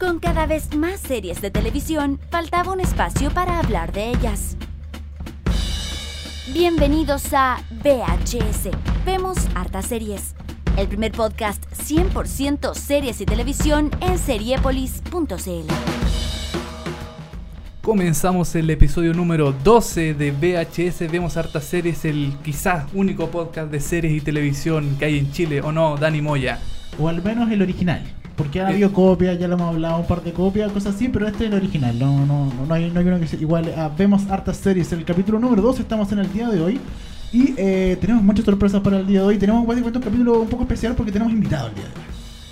Con cada vez más series de televisión, faltaba un espacio para hablar de ellas. Bienvenidos a VHS. Vemos hartas series. El primer podcast 100% series y televisión en seriepolis.cl. Comenzamos el episodio número 12 de VHS Vemos Hartas Series, el quizás único podcast de series y televisión que hay en Chile, ¿o no, Dani Moya? O al menos el original. Porque ha habido copias, ya lo hemos hablado, un par de copias, cosas así, pero este es el original. No, no, no, no hay, no hay uno que sea igual. a Vemos Hartas Series, el capítulo número 12, estamos en el día de hoy. Y eh, tenemos muchas sorpresas para el día de hoy. Tenemos un capítulo un poco especial porque tenemos invitado el día de hoy.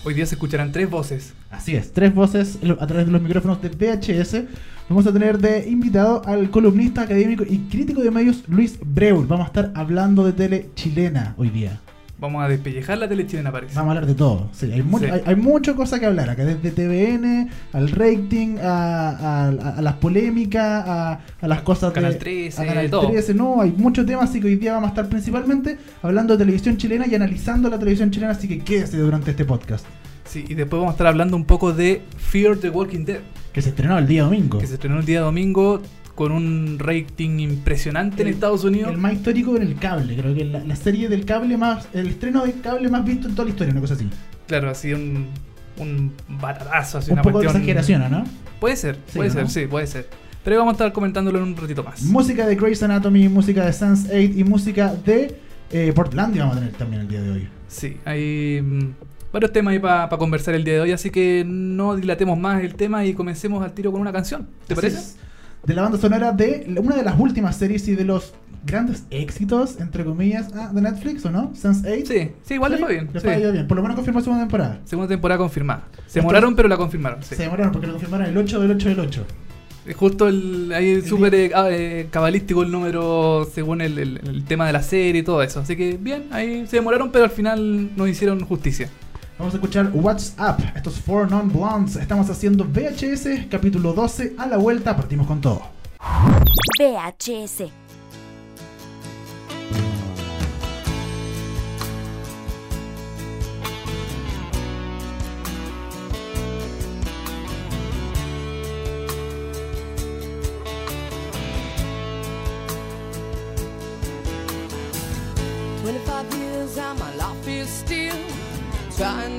Hoy día se escucharán tres voces. Así es, tres voces a través de los micrófonos de VHS. Vamos a tener de invitado al columnista académico y crítico de medios Luis Breul. Vamos a estar hablando de tele chilena hoy día. Vamos a despellejar la tele chilena, parece. Vamos a hablar de todo. Sí, hay, mucho, Sí. hay, hay mucha cosa que hablar acá, desde TVN, al rating, a, a- a- a las polémicas, a, a las cosas Canal de 13, a Canal todo. 13. No, hay muchos temas, así que hoy día vamos a estar principalmente hablando de televisión chilena y analizando la televisión chilena, así que quédese durante este podcast, Sí, y después vamos a estar hablando un poco de Fear the Walking Dead, que se estrenó el día domingo. que se estrenó el día domingo con un rating impresionante en Estados Unidos. El más histórico en el cable, creo que la, la serie del cable más, el estreno del cable más visto en toda la historia, una cosa así. Claro, así un, un batatazo, así Un una poco de cuestión- exageración, ¿o ¿no? Puede ser, Sí, puede ¿no? ser, sí, puede ser. Pero vamos a estar comentándolo en un ratito más. Música de Grey's Anatomy, música de Sense8 y música de eh, Portlandia vamos a tener también el día de hoy. Sí, hay mm, varios temas ahí para conversar el día de hoy, así que no dilatemos más el tema y comencemos al tiro con una canción. ¿Te Así parece? es. De la banda sonora de una de las últimas series y de los grandes éxitos, entre comillas, ah, de Netflix, ¿o no? Sense8. Sí, sí, igual le fue bien. Le sí. fue bien. Por lo menos confirmó segunda temporada. Segunda temporada confirmada. Se demoraron, pero la confirmaron. sí. Se demoraron porque lo confirmaron el 8 del 8 del 8. Es Justo el, ahí El súper eh, ah, eh, cabalístico el número según el, el- el tema de la serie y todo eso. Así que bien, ahí se demoraron, pero al final nos hicieron justicia. Vamos a escuchar What's Up, estos Four Non Blondes. Estamos haciendo VHS, capítulo 12. A la vuelta, partimos con todo. VHS.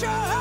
show.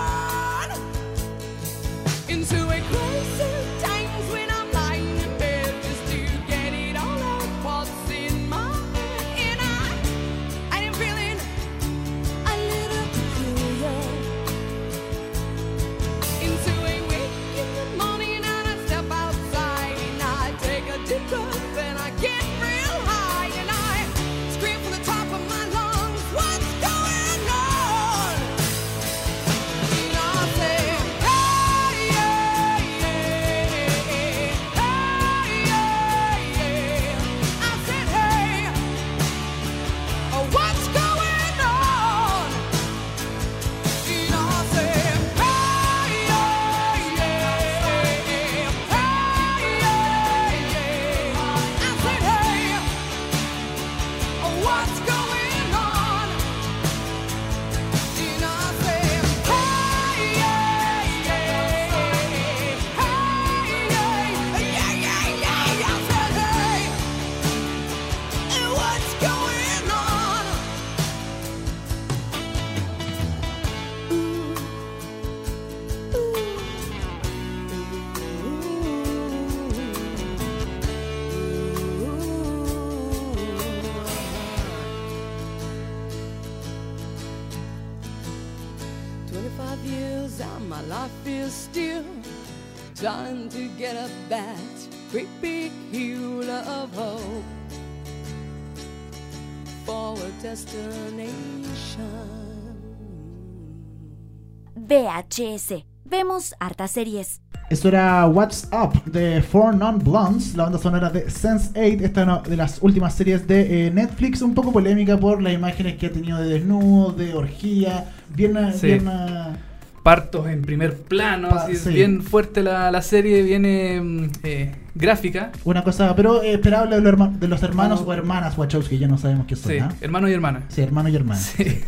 VHS. Vemos hartas series. Esto era What's Up de Four Non Blondes, la banda sonora de Sense8, esta no- de las últimas series de eh, Netflix, un poco polémica por las imágenes que ha tenido de desnudo, de orgía, bien, eh, Sí. bien eh, Partos en primer plano, Pa- así, sí. bien fuerte la, la serie, viene mm, eh, gráfica. una cosa, pero eh, esperable de los, herma- de los hermanos No. o hermanas Wachowski, ya no sabemos qué son, Sí, ¿ah? hermano y hermana. Sí, hermano y hermana. Sí.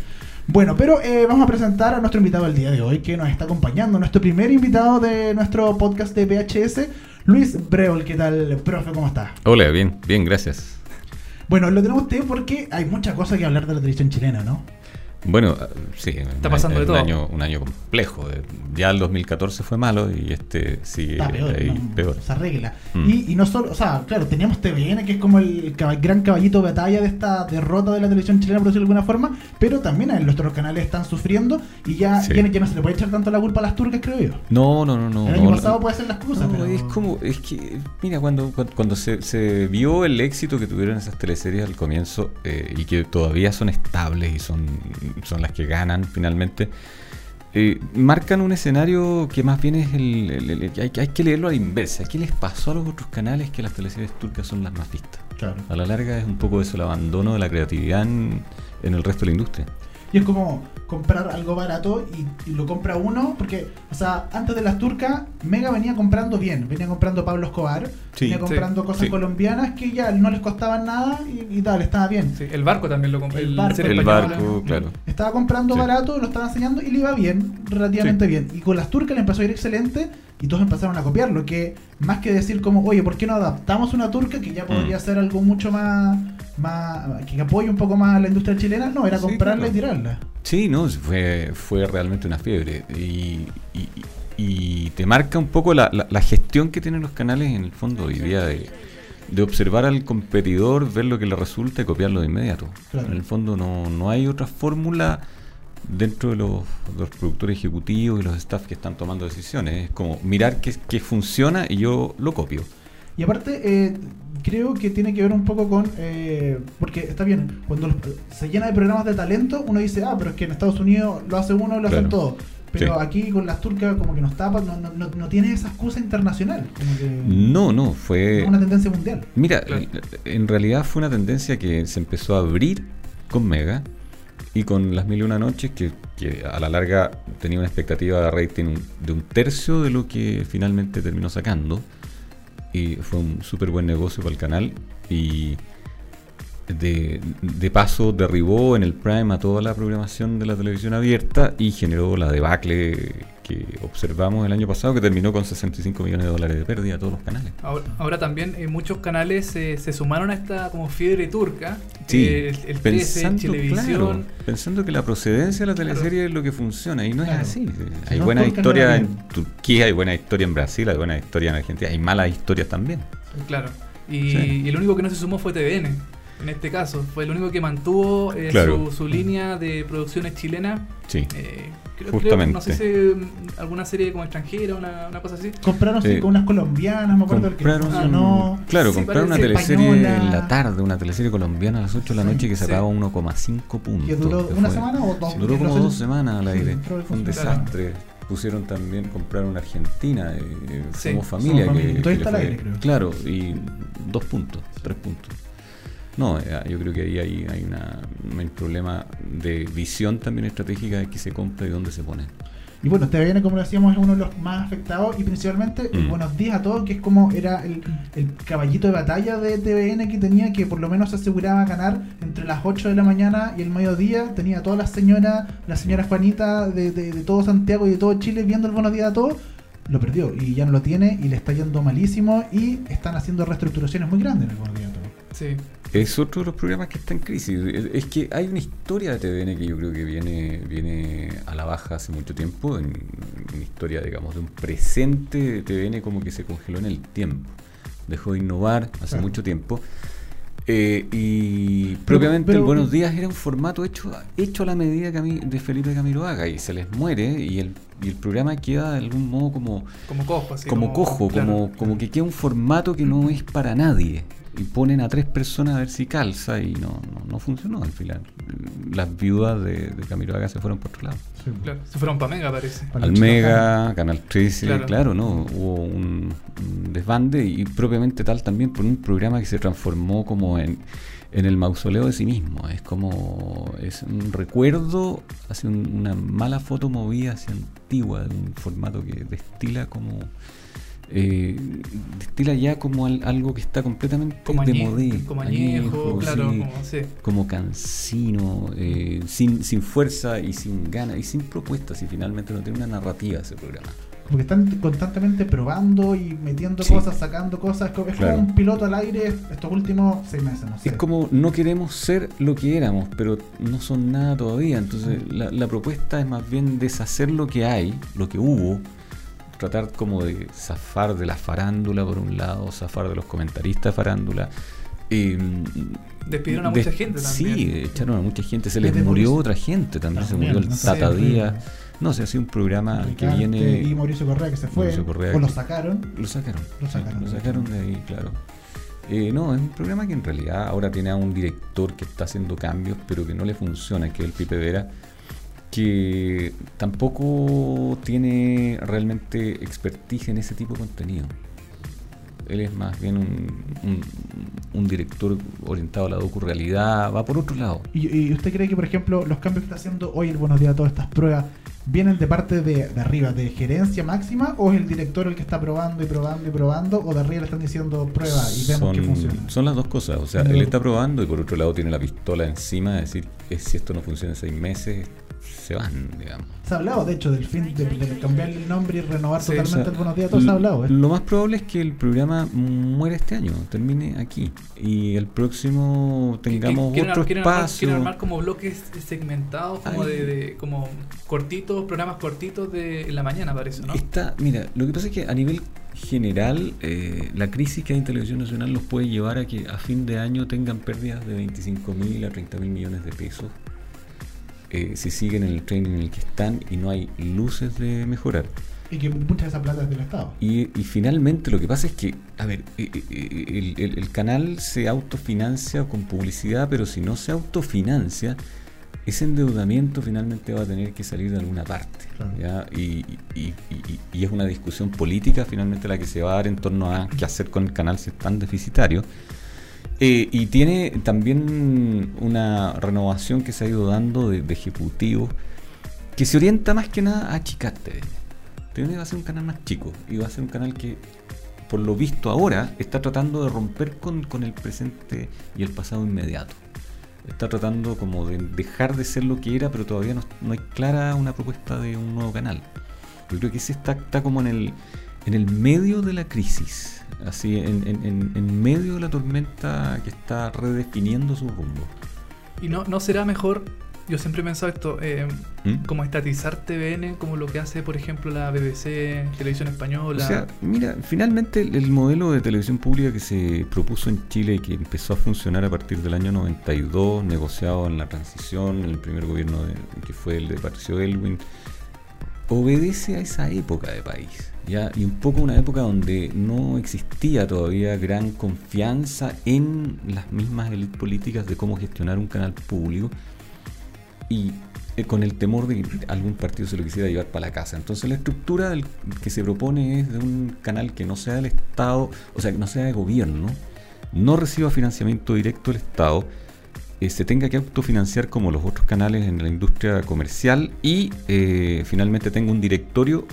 Bueno, pero eh, vamos a presentar a nuestro invitado el día de hoy, que nos está acompañando, nuestro primer invitado de nuestro podcast de VHS, Luis Breol. ¿Qué tal, profe? ¿Cómo está? Hola, bien, bien, gracias. Bueno, lo tenemos usted porque hay muchas cosas que hablar de la televisión chilena, ¿no? Bueno, ah, sí, Está un- pasando de un todo. Año, un año complejo. eh, Ya el 2014 fue malo y este sigue Está peor, ahí ¿no? peor. Se arregla. Mm. Y, y no solo, o sea, claro, teníamos TVN, que es como el gran caballito de batalla de esta derrota de la televisión chilena, por decirlo de alguna forma, pero también en otros canales están sufriendo y ya, Sí. ya, ya no se le puede echar tanto la culpa a las turcas, creo yo. No, no, no, no. el año no, pasado puede ser las cosas, no, pero... es como, es que, mira, cuando, cuando, cuando se, se vio el éxito que tuvieron esas teleseries al comienzo eh, y que todavía son estables y son, son las que ganan finalmente, eh, marcan un escenario que más bien es el, el- el- el- hay, que- hay que leerlo a la inversa. ¿Qué les pasó a los otros canales que las teleseries turcas son las más vistas? Claro. A la larga es un poco eso, el abandono de la creatividad en, en el resto de la industria. Y es como comprar algo barato y, y lo compra uno, porque, o sea, antes de las turcas, Mega venía comprando bien, venía comprando Pablo Escobar, Sí, venía sí, comprando cosas sí. colombianas que ya no les costaban nada y, y tal, estaba bien. Sí, el barco también lo compré. El barco. El barco, claro. Estaba comprando Sí. barato, lo estaba enseñando y le iba bien, relativamente Sí. bien. Y con las turcas le empezó a ir excelente y todos empezaron a copiarlo. Que más que decir como, oye, ¿por qué no adaptamos una turca que ya podría Mm. ser algo mucho más, más que apoye un poco más a la industria chilena? No, era Sí, comprarla claro. y tirarla. Sí, no, fue, fue realmente una fiebre. Y, y- y te marca un poco la, la- la gestión que tienen los canales en el fondo hoy día de, de observar al competidor, ver lo que le resulta y copiarlo de inmediato. Claro. En el fondo no, no hay otra fórmula dentro de los, de los productores ejecutivos y los staff que están tomando decisiones. Es como mirar qué, qué funciona y yo lo copio. Y aparte, eh, creo que tiene que ver un poco con. eh, porque está bien, cuando los- se llena de programas de talento, uno dice, ah, pero es que en Estados Unidos lo hace uno y lo hacen Claro. todos. Pero Sí. aquí con las turcas, como que nos tapa, no, no, no, no tiene esa excusa internacional. Como que No, no, fue... una tendencia mundial. Mira, Claro. en realidad fue una tendencia que se empezó a abrir con Mega y con Las Mil y Una Noches, que, que a la larga tenía una expectativa de rating de un tercio de lo que finalmente terminó sacando. Y fue un súper buen negocio para el canal. Y de, de paso derribó en el Prime a toda la programación de la televisión abierta y generó la debacle que observamos el año pasado, que terminó con 65 millones de dólares de pérdida a todos los canales. Ahora, ahora también eh, muchos canales eh, se sumaron a esta como fiebre turca. Sí, Eh, el, el 13, Televisión. claro, pensando que la procedencia de la teleserie es lo que funciona y no Claro. es así. Hay no, buena historia en. Turquía, hay buena historia en Brasil, hay buena historia en Argentina, hay malas historias también. Claro. Y, Sí. y el único que no se sumó fue TVN. En este caso, fue el único que mantuvo eh, Claro. su, su línea de producciones chilenas. Sí. Eh, creo, Justamente. creo, no sé si mm, alguna serie como extranjera, una, una cosa así. Compraron Sí. con unas colombianas, me acuerdo el que Compraron, funcionó. claro, Sí, compraron una teleserie española. en la tarde, una teleserie colombiana a las 8 de la Sí, noche que sí. sacaba 1,5 puntos. ¿Que duró que una fue- semana o dos? Duró No como dos semanas al aire. que Fue un desastre. Pusieron también, compraron Argentina, eh, Sí, Somos Familia. Somos que- Familia. que Todavía le está al fue- aire, creo. Claro, y dos puntos, tres puntos. No, eh, yo creo que ahí hay, hay una, un problema de visión también estratégica de qué se compra y dónde se pone. Y bueno, TVN, como decíamos, es uno de los más afectados y principalmente, eh, Mm. buenos días a todos, que es como era el, el caballito de batalla de TVN que tenía, que por lo menos aseguraba ganar entre las 8 de la mañana y el mediodía. Tenía a todas las señoras, la señora Juanita de, de- de todo Santiago y de todo Chile viendo el buenos días a todos. Lo perdió y ya no lo tiene y le está yendo malísimo y están haciendo reestructuraciones muy grandes en el buenos días a todos. Sí. Es otro de los programas que está en crisis. Es que hay una historia de TVN que yo creo que viene, viene a la baja hace mucho tiempo. En, una historia, digamos, de un presente de TVN como que se congeló en el tiempo. Dejó de innovar hace Claro. mucho tiempo. Eh, y propiamente pero- el Buenos Días era un formato hecho, hecho a la medida Cami- de Felipe Camiroaga y se les muere y el, y el programa queda de algún modo como, Como cojo, así. como cojo, claro. como, como que queda un formato que no es para nadie. Y ponen a tres personas a ver si calza y no, no, no funcionó al final. Las viudas de, de Camiroaga se fueron por otro lado. Sí. Claro, se fueron para Mega, parece. Para Al Mega, Canal 13, Claro. claro, ¿no? Hubo un, un desbande y propiamente tal también por un programa que se transformó como en, en el mausoleo de sí mismo. Es como, es un recuerdo, hace un- una mala foto movida hacia antigua, de un formato que destila como... eh, destila ya como al- algo que está completamente Como, de modé, como añejo, claro, sí, como, sí. como cansino, eh, sin, sin fuerza y sin ganas y sin propuestas y finalmente no tiene una narrativa ese programa. Como que están constantemente probando y metiendo Sí. cosas, sacando cosas. Es como, es como Claro. un piloto al aire estos últimos seis meses, no sé. Es como no queremos ser lo que éramos, pero no son nada todavía. Entonces la, la propuesta es más bien deshacer lo que hay, lo que hubo, tratar como de zafar de la farándula por un lado, zafar de los comentaristas de farándula. eh, Despidieron a des- mucha gente también. Sí, echaron a mucha gente, se les murió Mauricio- otra gente también, se murió el bien, Tata Díaz. No, se ha sido un programa que viene... Y Mauricio Correa que se fue. Mauricio Correa o lo sacaron. Lo sacaron. Lo sacaron. Lo sacaron de ahí, claro. Eh, no, es un programa que en realidad ahora tiene a un director que está haciendo cambios, pero que no le funciona, que es el Pipe Vera, que tampoco tiene realmente expertise en ese tipo de contenido. Él es más bien un, un- un director orientado a la docu-realidad, va por otro lado. ¿Y, y usted cree que, por ejemplo, los cambios que está haciendo hoy el Buenos Días, todas estas pruebas, vienen de parte de, de arriba, de gerencia máxima, o es el director el que está probando y probando y probando, o de arriba le están diciendo prueba y vemos que funciona? son las dos cosas. O sea, él está probando y por otro lado tiene la pistola encima de decir si esto no funciona en seis meses, se van, digamos. Se ha hablado, de hecho, del fin de, de cambiarle el nombre y renovar Sí, totalmente O sea, el Buenos Días, todo se ha hablado. ¿eh? Lo más probable es que el programa muera este año, termine aquí. Y el próximo tengamos quieren, otro quieren armar, espacio. quieren armar como bloques segmentados, como de, de- como cortitos, programas cortitos de en la mañana, parece, ¿no? Está, mira, lo que pasa es que a nivel general, eh, la crisis que hay en televisión nacional los puede llevar a que a fin de año tengan pérdidas de 25 mil a 30 mil millones de pesos. Eh, si siguen en el tren en el que están y no hay luces de mejorar. Y que mucha de esa plata es del Estado. Y, y finalmente lo que pasa es que, a ver, eh, eh, el, el- el canal se autofinancia con publicidad, pero si no se autofinancia, ese endeudamiento finalmente va a tener que salir de alguna parte. Claro. ¿ya? Y, y- y- y es una discusión política finalmente la que se va a dar en torno a qué hacer con el canal si es tan deficitario. Eh, y tiene también una renovación que se ha ido dando de, ejecutivos que se orienta más que nada a achicar TVN. Va a ser un canal más chico y va a ser un canal que, por lo visto ahora, está tratando de romper con, con el presente y el pasado inmediato. Está tratando como de dejar de ser lo que era, pero todavía no, no hay clara una propuesta de un nuevo canal. Yo creo que ese está como en el, en el medio de la crisis, así, en, en- en- en medio de la tormenta que está redefiniendo su rumbo. Y no, no será mejor, yo siempre he pensado esto, eh, ¿Mm? como estatizar TVN, como lo que hace, por ejemplo, la BBC, Televisión O Española. sea, mira, finalmente el, el modelo de televisión pública que se propuso en Chile y que empezó a funcionar a partir del año 92, negociado en la transición, en el primer gobierno de- que fue el de Patricio Elwin, obedece a esa época de país. Y un poco una época donde no existía todavía gran confianza en las mismas élites políticas de cómo gestionar un canal público y eh, con el temor de que algún partido se lo quisiera llevar para la casa. Entonces la estructura que se propone es de un canal que no sea del Estado, o sea, que no sea de gobierno, no reciba financiamiento directo del Estado, eh, se tenga que autofinanciar como los otros canales en la industria comercial y eh, finalmente tenga un directorio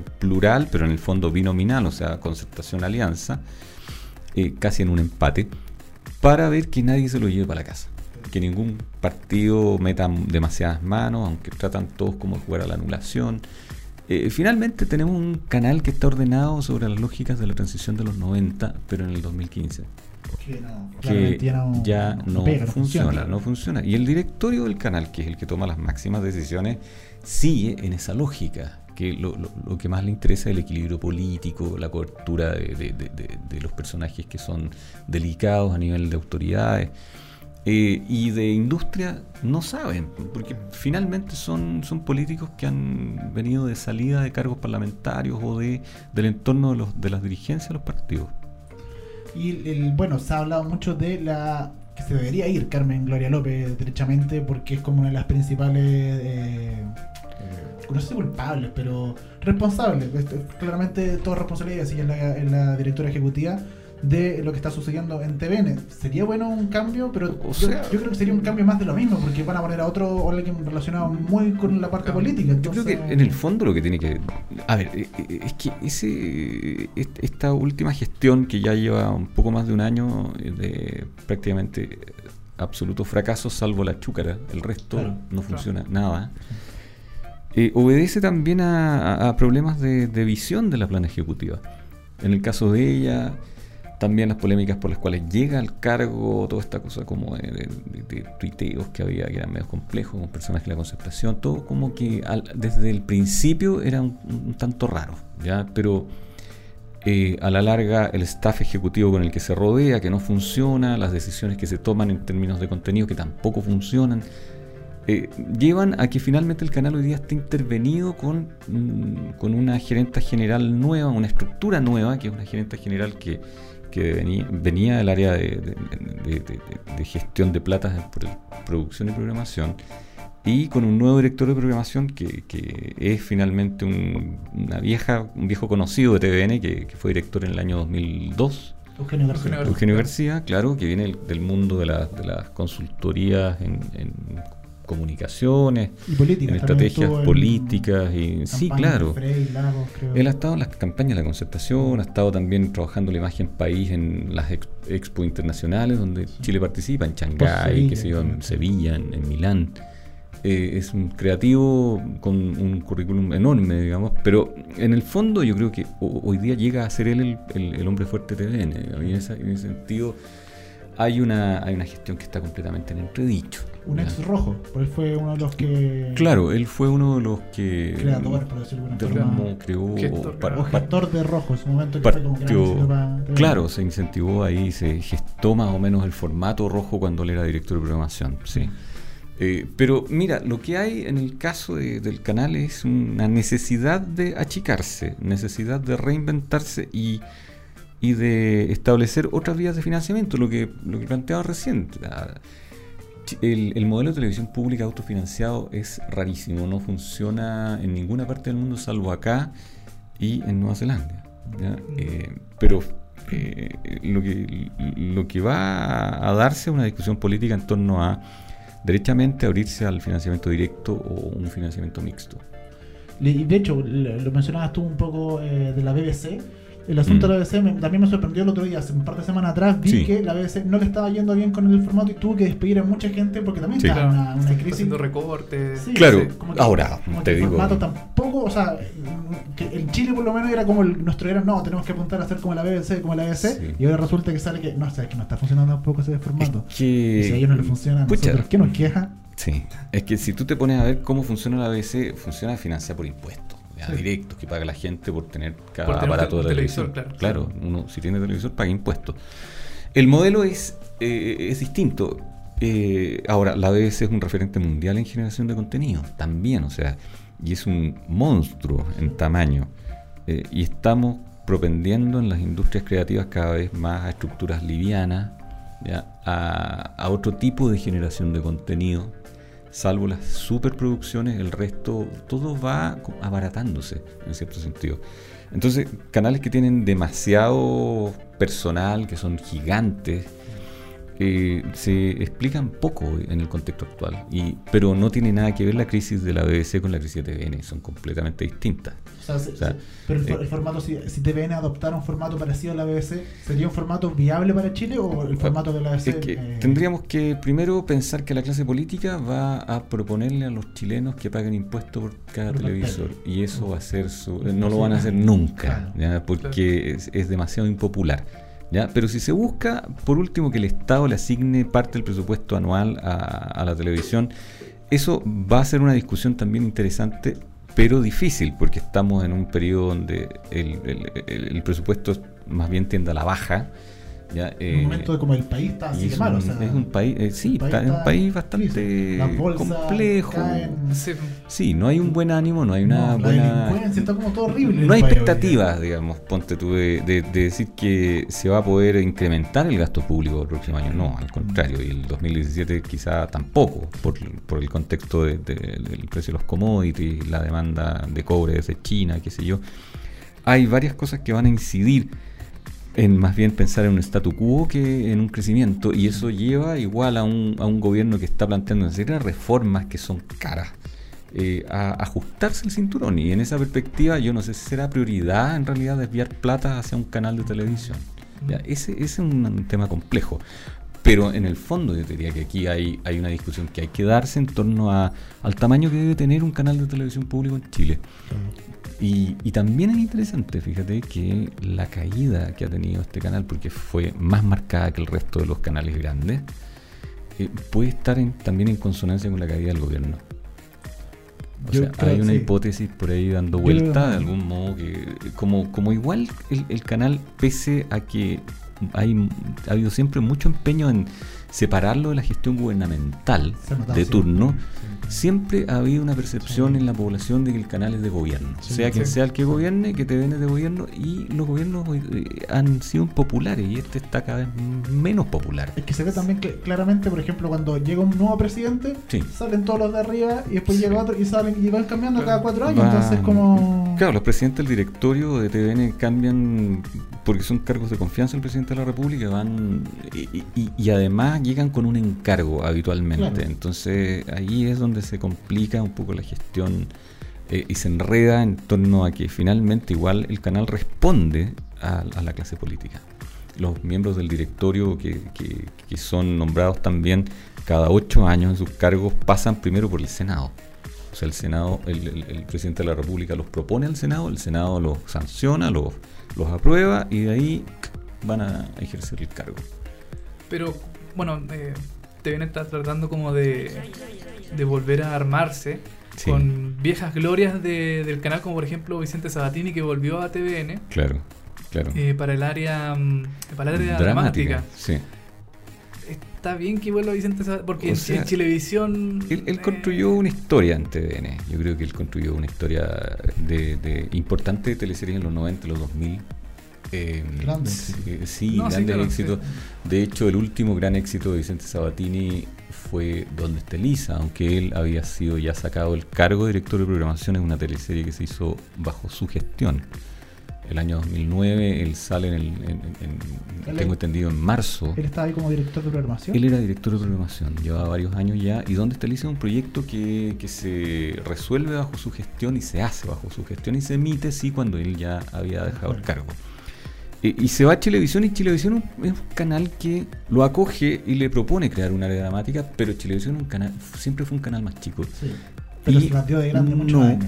plural, pero en el fondo binominal, o sea, concertación alianza, eh, casi en un empate, para ver que nadie se lo lleve para la casa. Que ningún partido meta demasiadas manos, aunque tratan todos como jugar a la anulación. Eh, finalmente tenemos un canal que está ordenado sobre las lógicas de la transición de los 90, pero en el 2015 Que, no, que ya no, pega, funciona, no funciona. Y el directorio del canal, que es el que toma las máximas decisiones, sigue en esa lógica. Que lo, lo- que más le interesa es el equilibrio político, la cobertura de, de- de- los personajes que son delicados a nivel de autoridades. Eh, y de industria no saben, porque finalmente son, son políticos que han venido de salida de cargos parlamentarios o de, del entorno de, los, de las dirigencias de los partidos. Y el- bueno, se ha hablado mucho de la que se debería ir Carmen Gloria López derechamente porque es como una de las principales, eh, no sé si culpables, pero responsables. Esto- Claramente todo es responsabilidad, así es la, es la directora ejecutiva de lo que está sucediendo en TVN. Sería bueno un cambio, pero O yo, sea- yo creo que sería un cambio más de lo mismo, porque van a poner a otro alguien relacionado muy con la parte Claro. política. Yo creo que en el fondo lo que tiene que... A ver, eh, eh, es que ese, est- esta última gestión que ya lleva un poco más de un año eh, de prácticamente absoluto fracaso, salvo la chúcara, el resto Claro, no claro. funciona nada. Obedece también a, problemas de, de visión de la plana ejecutiva. En el caso de ella, también las polémicas por las cuales llega al cargo, toda esta cosa como de, de- tuiteos que había, que eran medio complejos, con personajes de la concertación, todo como que desde el principio era un, un tanto raro, ¿ya? Pero eh, a la larga el staff ejecutivo con el que se rodea, que no funciona, las decisiones que se toman en términos de contenido que tampoco funcionan, eh, llevan a que finalmente el canal hoy día esté intervenido con, mm, con una gerenta general nueva, una estructura nueva, que es una gerenta general que, que venía, venía del área de, de- de- de- de gestión de platas por el- producción y programación, y con un nuevo director de programación que, que es finalmente un, una vieja, un viejo conocido de TVN, que, que fue director en el año 2002. Eugenio García. Eugenio García, claro, que viene del- del mundo de, la- de las consultorías en, en comunicaciones, Y en estrategias en políticas, y sí, claro. Frei, Lagos, creo. Él ha estado en las campañas de la concertación, ha estado también trabajando la imagen país en las ex- expo internacionales donde Chile participa, en Shanghái, qué sé yo, en Sevilla, en, en Milán. Eh, es un creativo con un currículum enorme, digamos, pero en el fondo yo creo que ho- hoy día llega a ser él el, el- el hombre fuerte de TVN. En, esa- en ese sentido hay una, hay una gestión que está completamente en entredicho. Un ex rojo, pues fue uno de los que. Claro, él fue uno de los que... Creador, por decirlo de alguna forma. creó... Gestor, O gestor de rojo, en su momento que fue como gran partió, éxito para- claro, se incentivó ahí, se gestó más o menos el formato rojo cuando él era director de programación, sí. Eh, pero mira, lo que hay en el caso de- del canal es una necesidad de achicarse, necesidad de reinventarse y, y de establecer otras vías de financiamiento, lo que, lo que planteaba recién. El, el modelo de televisión pública autofinanciado es rarísimo, no funciona en ninguna parte del mundo salvo acá y en Nueva Zelanda. ¿ya? Eh, pero eh, lo, que, lo que va a darse es una discusión política en torno a derechamente abrirse al financiamiento directo o un financiamiento mixto. De hecho, lo mencionabas tú un poco eh, de la BBC. El asunto Mm. de la BBC me- también me sorprendió el otro día, hace un par de semanas atrás, vi Sí. que la BBC no le estaba yendo bien con el formato y tuvo que despedir a mucha gente porque también Sí. estaba en Claro, una, una está crisis. haciendo recortes. Sí, Claro, sí, como que- ahora, como te que digo- El formato tampoco, o sea, que en Chile por lo menos era como el- nuestro era, no, tenemos que apuntar a ser como la BBC, como la BBC, Sí. y ahora resulta que sale que no, o sea, que no está funcionando tampoco ese formato. Es que- y si a ellos no les funciona, ¿a Pucha, nosotros qué nos queja? Sí, es que si tú te pones a ver cómo funciona la ABC, funciona financiada por impuestos, directos que paga la gente por tener cada Por tener aparato de televisor, televisión. claro. uno si tiene televisor paga impuestos. El modelo es, eh, es distinto. Eh, ahora, la BBC es un referente mundial en generación de contenido, también, o sea, y es un monstruo en tamaño. Eh, y estamos propendiendo en las industrias creativas cada vez más a estructuras livianas, ¿ya? A, a otro tipo de generación de contenido, salvo las superproducciones, el resto, todo va abaratándose en cierto sentido. Entonces, canales que tienen demasiado personal, que son gigantes, eh, se explican poco en el contexto actual, y, pero no tiene nada que ver la crisis de la BBC con la crisis de TVN, son completamente distintas. O sea, se- O sea, se- pero el, eh, el formato, si, si TVN adoptara un formato parecido a la BBC, ¿sería un formato viable para Chile o el formato de la BBC? Es que eh, tendríamos que primero pensar que la clase política va a proponerle a los chilenos que paguen impuestos por cada Por televisor y eso va a ser su, no lo van a hacer nunca, Claro. ¿ya? porque es, es demasiado impopular. ¿ya? Pero si se busca, por último, que el Estado le asigne parte del presupuesto anual a, a la televisión, eso va a ser una discusión también interesante pero difícil porque estamos en un periodo donde el, el- el- presupuesto más bien tiende a la baja. ¿Ya? En Eh, un momento de como el país está así es, de malo. un, o sea, es un país, eh, sí, país está, es un país bastante complejo. caen. Sí, no hay un buen ánimo, no hay una No, la buena... delincuencia está como todo horrible. No hay país expectativas, digamos, ponte tú, de, de- de decir que se va a poder incrementar el gasto público el próximo año. No, al contrario, y el 2017 quizá tampoco, por, por el contexto de- de- del precio de los commodities, la demanda de cobre desde China, qué sé yo. Hay varias cosas que van a incidir en más bien pensar en un statu quo que en un crecimiento, y eso lleva igual a un, a un gobierno que está planteando una serie de reformas que son caras eh, a ajustarse el cinturón. Y en esa perspectiva, yo no sé si será prioridad en realidad desviar plata hacia un canal de televisión. Ya, ese, ese es un, un tema complejo. Pero en el fondo, yo diría que aquí hay, hay una discusión que hay que darse en torno a, al tamaño que debe tener un canal de televisión público en Chile. Y, y también es interesante, fíjate, que la caída que ha tenido este canal, porque fue más marcada que el resto de los canales grandes, eh, puede estar en- también en consonancia con la caída del gobierno. O Yo sea, hay una sí. hipótesis por ahí dando vuelta de algún modo que, como, como igual el, el canal, pese a que hay, ha habido siempre mucho empeño en separarlo de la gestión gubernamental de turno, siempre ha habido una percepción en la población de que el canal es de gobierno. Sea quien sea el que gobierne, que te viene de gobierno, y los gobiernos eh, han sido populares y este está cada vez menos popular. Es que se ve también cl- claramente, por ejemplo, cuando llega un nuevo presidente, Sí. salen todos los de arriba y después llega otro y salen y van cambiando Claro. cada cuatro años. Va- Entonces, como. Claro, los presidentes del directorio de TVN cambian porque son cargos de confianza del presidente de la República, van y, y- y además llegan con un encargo habitualmente. Claro. Entonces ahí es donde se complica un poco la gestión eh, y se enreda en torno a que finalmente igual el canal responde a, a la clase política. Los miembros del directorio que, que- que son nombrados también cada ocho años en sus cargos pasan primero por el Senado. O sea, el Senado, el, el- el presidente de la República los propone al Senado, el Senado los sanciona, los, los aprueba y de ahí van a ejercer el cargo. Pero, bueno, eh, TVN está tratando como de, de volver a armarse Sí. con viejas glorias de- del canal, como por ejemplo Vicente Sabatini, que volvió a TVN Claro, claro. eh, para el área, mm, para el área dramática. Sí. Está bien que vuelva Vicente Sabatini, porque O en, sea, en Chilevisión... Él, él eh, construyó una historia en TVN. Yo creo que él construyó una historia de, de importante de teleseries en los 90, los 2000. Eh, Grande sí, éxito. sí, No, sí, grandes claro, éxitos. sí. De hecho, el último gran éxito de Vicente Sabatini fue Donde está Elisa, aunque él había sido ya sacado el cargo de director de programación en una teleserie que se hizo bajo su gestión. El año 2009, él sale en, el, en- en- Él- tengo entendido, en marzo. Él estaba ahí como director de programación. Él era director de programación, llevaba varios años ya. Y donde está Elisa es un proyecto que, que se resuelve bajo su gestión y se hace bajo su gestión y se emite, sí, cuando él ya había dejado el cargo. E- Y se va a Chilevisión y Chilevisión es un canal que lo acoge y le propone crear un área dramática, pero Chilevisión es un canal, siempre fue un canal más chico. Sí. Pero Y se de grande muchos no años.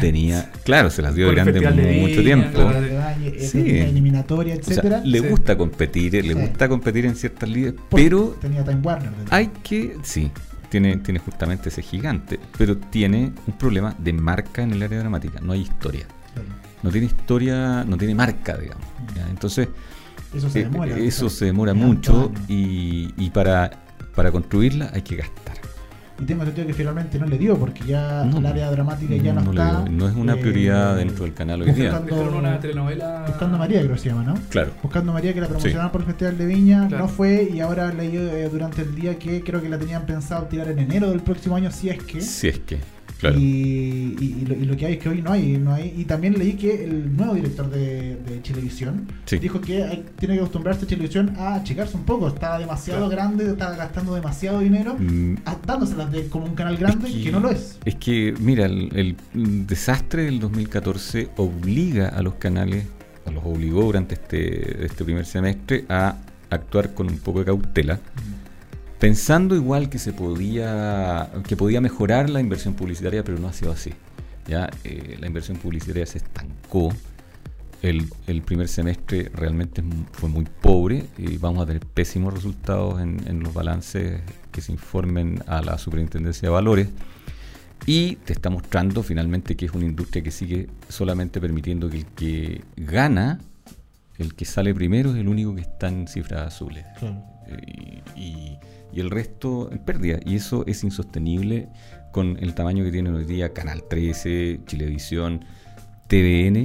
Tenía, claro, se las dio de mucho tiempo. Valle, eh, Sí. eliminatoria, O sea, etcétera. le Sí. gusta competir, eh, le Sí. gusta competir en ciertas ligas, pero tenía Time Warner. hay que, sí, tiene, tiene justamente ese gigante, pero tiene un problema de marca en el área dramática, no hay historia. Claro. No tiene historia, no tiene marca, digamos. ¿ya? Entonces, Eso se eh, demora. eso o sea, se demora mucho y, y para, para construirla hay que gastar. Y tengo entendido que finalmente no le dio, porque ya No, el área dramática ya no, no está. No es una eh, prioridad dentro del canal hoy día. buscando- Dejaron una telenovela... Buscando María, creo que se llama, ¿no? Claro. Buscando María, que la promocionaron por el Festival de Viña, Claro. no fue, y ahora leí eh, durante el día que creo que la tenían pensado tirar en enero del próximo año, si es que. Si es que, claro. Y, y- y lo, y lo que hay es que hoy no hay, no hay. Y también leí que el nuevo director de, de Chilevisión Sí. dijo que hay- tiene que acostumbrarse Chilevisión a achicarse un poco. Estaba demasiado grande, estaba gastando demasiado dinero, Mm, a- dándoselas de como un canal grande Es que, que- no lo es. Es que, mira, el, el desastre del 2014 obliga a los canales, o los obligó durante este, este primer semestre a actuar con un poco de cautela, pensando igual que se podía, que podía mejorar la inversión publicitaria, pero no ha sido así. Ya eh, la inversión publicitaria se estancó. El, el primer semestre realmente fue muy pobre y vamos a tener pésimos resultados en, en los balances que se informen a la Superintendencia de Valores. Y te está mostrando finalmente que es una industria que sigue solamente permitiendo que el que gana, el que sale primero, es el único que está en cifras azules. Claro. Eh, y, y- y el resto en pérdida. Y eso es insostenible con el tamaño que tienen hoy día Canal 13, Chilevisión, TVN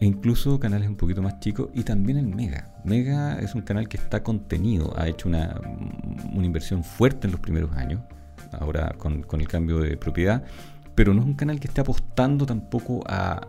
e incluso canales un poquito más chicos y también el Mega. Mega es un canal que está contenido, ha hecho una, una inversión fuerte en los primeros años, ahora con, con el cambio de propiedad, pero no es un canal que esté apostando tampoco a,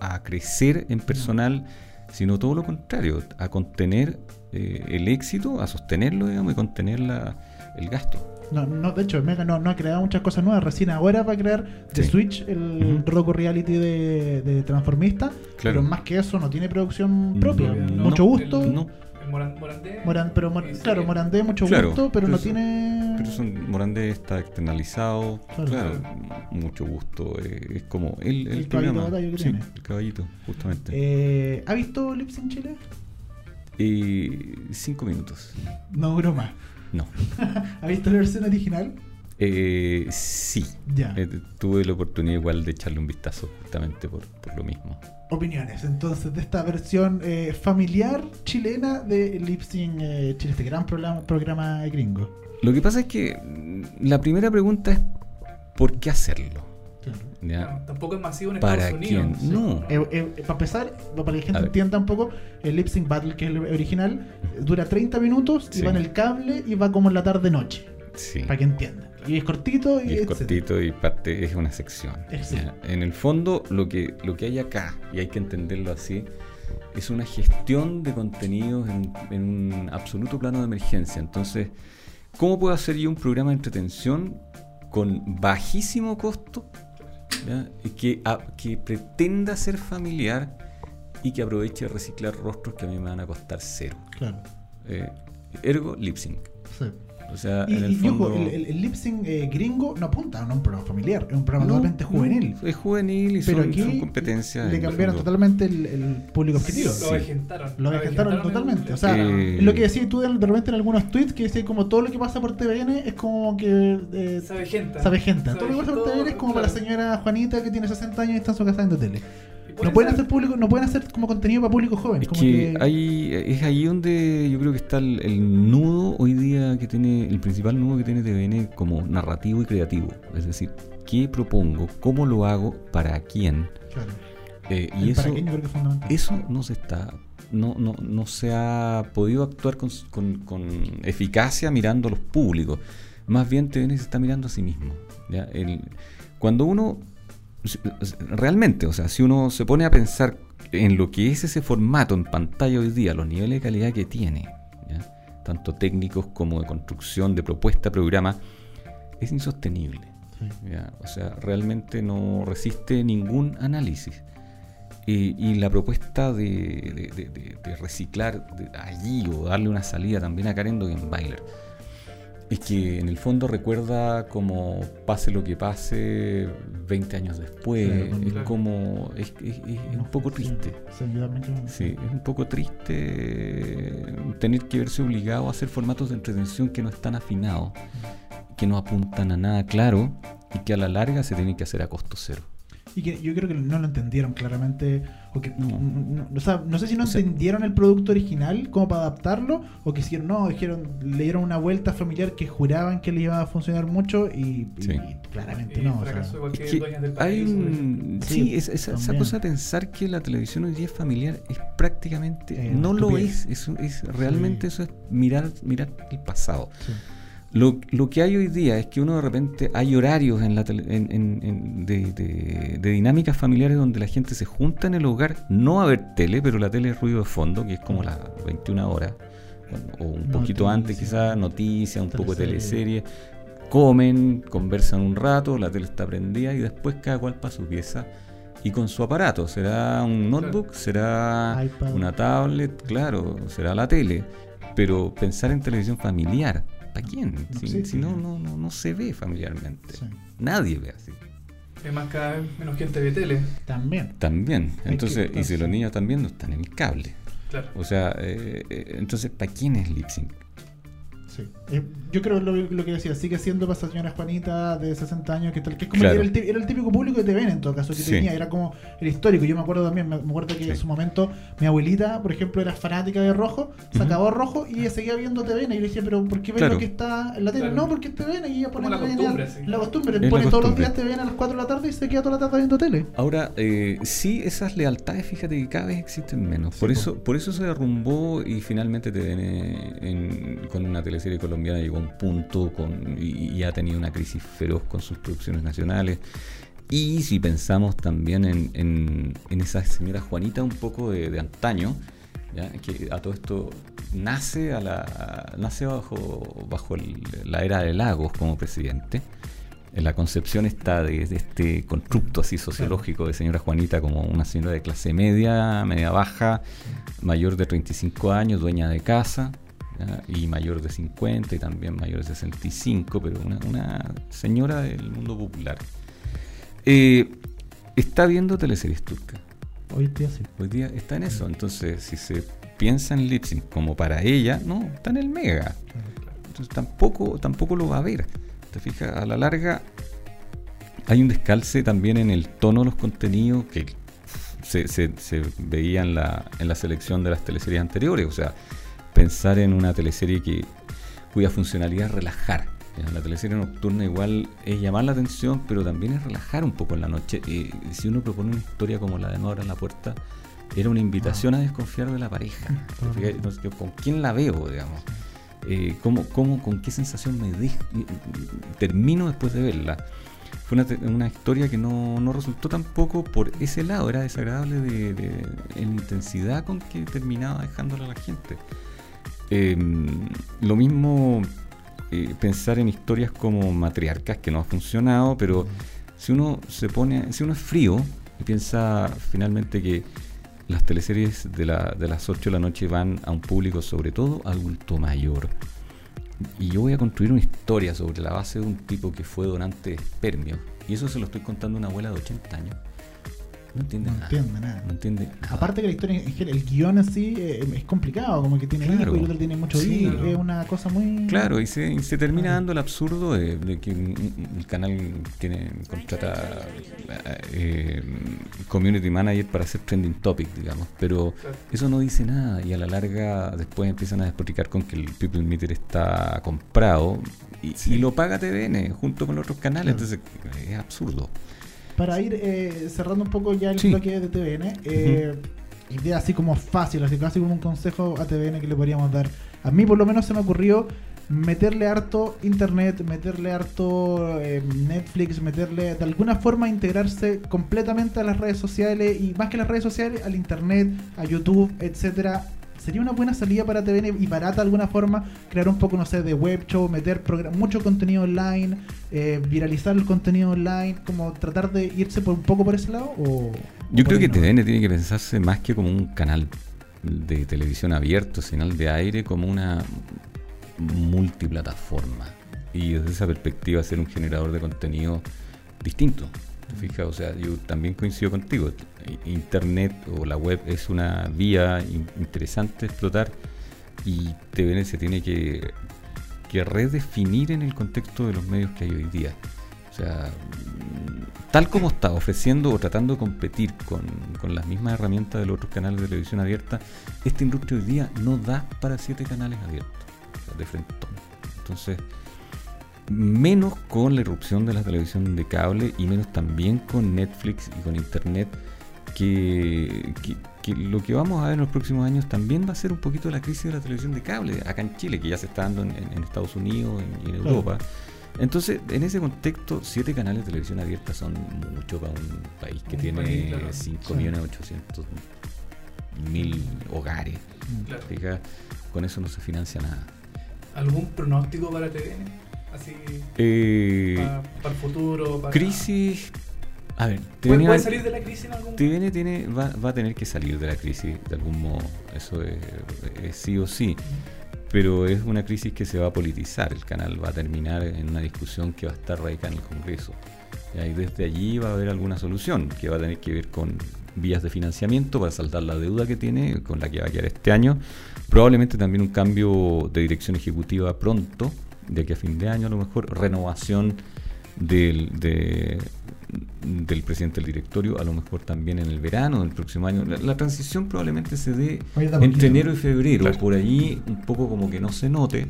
a- crecer en personal, sino todo lo contrario, a contener eh, el éxito, a sostenerlo, digamos, y contener la- el gasto. No, no, de hecho, Mega no, no ha creado muchas cosas nuevas. Recién ahora va a crear The Sí. Switch, el Ujú. Roku Reality de, de Transformista. Pero más que eso, no tiene producción propia. No, mucho no, gusto. el- No, El Moran- Morandé. Moran- pero Mor- y sí, claro, Morandé, mucho Claro, gusto, pero pero no tiene. pero son, Morandé está externalizado, Claro. claro, mucho gusto, eh, es como el, el, El caballito programa. batalla que Sí, tiene. el caballito, justamente. Eh, ¿Ha visto Lips in Chile? Eh, cinco minutos, No duró más. No. ¿Ha visto la versión original? Eh, sí, Ya. Eh, tuve la oportunidad igual de echarle un vistazo justamente por, por lo mismo. Opiniones, entonces, de esta versión eh, familiar chilena de Lip Sync eh, Chile, este gran programa, programa gringo. Lo que pasa es que la primera pregunta es ¿por qué hacerlo? Tampoco es masivo en ¿Para Estados quién? Unidos. No. Eh, eh, para empezar, para que la gente entienda un poco, el Lip Sync Battle, que es el original, dura 30 minutos y Sí. va en el cable y va como en la tarde-noche, Sí. para que entiendan. Y es cortito y, Y es etcétera. cortito y parte es una sección. En el fondo, lo que, lo que hay acá, y hay que entenderlo así, es una gestión de contenidos en, en un absoluto plano de emergencia. Entonces, ¿cómo puedo hacer yo un programa de entretención con bajísimo costo que, a- que pretenda ser familiar y que aproveche de reciclar rostros que a mí me van a costar cero? Claro. Eh, ergo, lip sync. Sí. O sea, Y, en el y- fondo... el- el lip sync eh, gringo no apunta a un programa familiar, es un programa No, totalmente juvenil. es juvenil y pero son, aquí son competencias. le cambiaron totalmente el, el público objetivo. Lo Sí. avejentaron. Lo avejentaron totalmente. O sea, Eh, lo que decías tú de repente en algunos tweets, que decía como todo lo que pasa por TVN es como que. eh, Se avejenta. sabe gente. Se Todo lo que pasa por TVN es como para la señora Juanita que tiene 60 años y está en su casa viendo tele. No pueden hacer público, no pueden hacer como contenido para público joven. Es como que, hay, es ahí donde yo creo que está el, el nudo hoy día que tiene, el principal nudo que tiene TVN como narrativo y creativo. Es decir, ¿qué propongo? ¿Cómo lo hago? ¿Para quién? Claro. Eh, y eso, para qué yo creo que es fundamental. eso no se está, no, no, no se ha podido actuar con, con- con eficacia mirando a los públicos. Más bien TVN se está mirando a sí mismo. ¿ya? El- cuando uno realmente, o sea, si uno se pone a pensar en lo que es ese formato en pantalla hoy día, los niveles de calidad que tiene, ¿ya? tanto técnicos como de construcción, de propuesta, programa, es insostenible. Sí. ¿ya? O sea, realmente no resiste ningún análisis. Y, y la propuesta de, de- de- de- de reciclar allí o darle una salida también a Karen Dogenbailer es que en el fondo recuerda como pase lo que pase 20 años después. Claro, es claro. como. Es, es- un poco triste. Sí, es un poco triste tener que verse obligado a hacer formatos de entretención que no están afinados, que no apuntan a nada claro y que a la larga se tienen que hacer a costo cero. Y que yo creo que no lo entendieron claramente. O, que, No. no, o sea, no sé si no O sea- entendieron el producto original como para adaptarlo. O que hicieron, no, dijeron, le dieron una vuelta familiar que juraban que le iba a funcionar mucho. Y, y- Sí. y claramente Y no. o sea, fracasó igual Es que que Dueñas del hay un- ejemplo. sí, Sí, es- esa, cosa de pensar que la televisión hoy día es familiar es prácticamente Eh, no lo es, es- realmente eso es mirar mirar el pasado. Lo, lo que hay hoy día es que uno de repente hay horarios en la tele- en- en- en- de, de- de dinámicas familiares donde la gente se junta en el hogar, no a ver tele, pero la tele es ruido de fondo, que es como las 21 horas, o un poquito antes quizás, noticias, un poco de Teleserie. teleserie, comen, conversan un rato, la tele está prendida y después cada cual para su pieza y con su aparato, será un notebook, será iPad. una tablet, claro, será la tele, pero pensar en televisión familiar, ¿para quién? No Si, no, no, no, no se ve familiarmente. Sí. Nadie ve así. Además, cada vez menos gente ve tele. También. También. Entonces, y si los niños también no están en el cable. Claro. O sea, eh, eh, entonces, ¿para quién es lip sync? Sí. Eh, yo creo lo, lo que decía, sigue siendo para esa señora Juanita de 60 años, que, tal, que es como Claro. era, el, tí- era el típico público de TVN en todo caso, que Sí. tenía, era como el histórico. Yo me acuerdo también, me, me acuerdo que en su momento mi abuelita, por ejemplo, era fanática de Rojo, se acabó Rojo y ella seguía viendo TVN. Y le dije, ¿pero por qué ves Claro. lo que está en la tele? Claro. No, porque es TVN y ella pone la TVN, costumbre, sí. La costumbre, Es la pone todos los días TVN a las 4 de la tarde y se queda toda la tarde viendo tele. Ahora, eh, sí, esas lealtades, fíjate que cada vez existen menos. por, eso, por eso se derrumbó y finalmente TVN en- con una teleserie colombiana llegó a un punto con, y, y ha tenido una crisis feroz con sus producciones nacionales. Y si pensamos también en, en, en esa señora Juanita un poco de, de antaño, ¿ya? que a todo esto nace, a la, nace bajo, bajo el- la era de Lagos como presidente. En la concepción está de, de este constructo así sociológico de señora Juanita como una señora de clase media, media baja, mayor de 35 años, dueña de casa, ¿ya? y mayor de 50 y también mayor de 65, pero una, una señora del mundo popular. Eh, está viendo teleseries turcas. Hoy día sí. Hoy día está en eso. Entonces, si se piensa en Lipsync como para ella, no, está en el Mega. Entonces tampoco, tampoco lo va a ver. Te fijas, a la larga hay un descalce también en el tono de los contenidos que se, se- se veía en la, en la selección de las teleseries anteriores. O sea, pensar en una teleserie que, cuya funcionalidad es relajar. La teleserie nocturna igual es llamar la atención, pero también es relajar un poco en la noche. Eh, si uno propone una historia como la de No abran la puerta, era una invitación a desconfiar de la pareja. Sé, ¿Con quién la veo, digamos? Eh, ¿cómo, cómo, ¿Con qué sensación me termino después de verla? Fue una, historia que no, no resultó tampoco por ese lado, era desagradable de, de- en la intensidad con que terminaba dejándola a la gente. Eh, lo mismo eh, pensar en historias como matriarcas que no ha funcionado, pero si uno se pone, si uno es frío y piensa finalmente que las teleseries de, la- de las 8 de la noche van a un público sobre todo adulto mayor. Y yo voy a construir una historia sobre la base de un tipo que fue donante de espermio. Y eso se lo estoy contando a una abuela de 80 años. No entiende No nada. entiende nada. No entiende nada. Aparte que la historia en general, el guion en sí eh, es complicado, como que tiene Claro. hijos y el otro tiene mucho Sí. hijos, es una cosa muy... Claro, y se, y se termina Claro. dando el absurdo de, de que un- un- el canal tiene contrata eh, community manager para hacer trending topic, digamos, pero eso no dice nada y a la larga después empiezan a despotricar con que el People Meter está comprado y, Sí. y lo paga TVN junto con los otros canales, Claro. entonces es absurdo. Para ir eh, cerrando un poco ya el Sí. bloque de TVN, eh, idea así como fácil, así casi como un consejo a TVN que le podríamos dar. A mí por lo menos se me ocurrió meterle harto internet, meterle harto eh, Netflix, meterle de alguna forma integrarse completamente a las redes sociales y más que las redes sociales, al internet, a YouTube, etcétera. Sería una buena salida para TVN y barata de alguna forma crear un poco, no sé, de web show, meter mucho contenido online, eh, viralizar el contenido online, como tratar de irse por un poco por ese lado. O, Yo o creo que no? TVN tiene que pensarse más que como un canal de televisión abierto, señal de aire, como una multiplataforma. Y desde esa perspectiva ser un generador de contenido distinto. ¿Te fijas? O sea, yo también coincido contigo. Internet o la web es una vía in- interesante de explotar y TVN se tiene que, que redefinir en el contexto de los medios que hay hoy día. O sea, mm, tal como está ofreciendo o tratando de competir con, con las mismas herramientas de los otros canales de televisión abierta, esta industria hoy día no da para siete canales abiertos, o sea, de frente. Entonces, menos con la irrupción de la televisión de cable y menos también con Netflix y con Internet, que, que- que lo que vamos a ver en los próximos años también va a ser un poquito la crisis de la televisión de cable, acá en Chile, que ya se está dando en, Estados Unidos y en. Europa. Entonces, en ese contexto, siete canales de televisión abierta son mucho para un país que Un tiene país, claro. 5.800.000 hogares. Claro. Fija, Con eso no se financia nada. ¿Algún pronóstico para TVN? Así, Eh, para el futuro. Para... crisis. A ver, ¿Puede, salir de la crisis en algún tiene, va, va a tener que salir de la crisis de algún modo. Eso es, es sí o sí. Pero es una crisis que se va a politizar. El canal va a terminar en una discusión que va a estar radicada en el Congreso. Y desde allí va a haber alguna solución que va a tener que ver con vías de financiamiento para saldar la deuda que tiene, con la que va a quedar este año. Probablemente también un cambio de dirección ejecutiva pronto, de aquí a fin de año a lo mejor, renovación del, de- del presidente del directorio, a lo mejor también en el verano del próximo año. La, la transición probablemente se dé entre enero y febrero, Claro. por allí un poco como que no se note.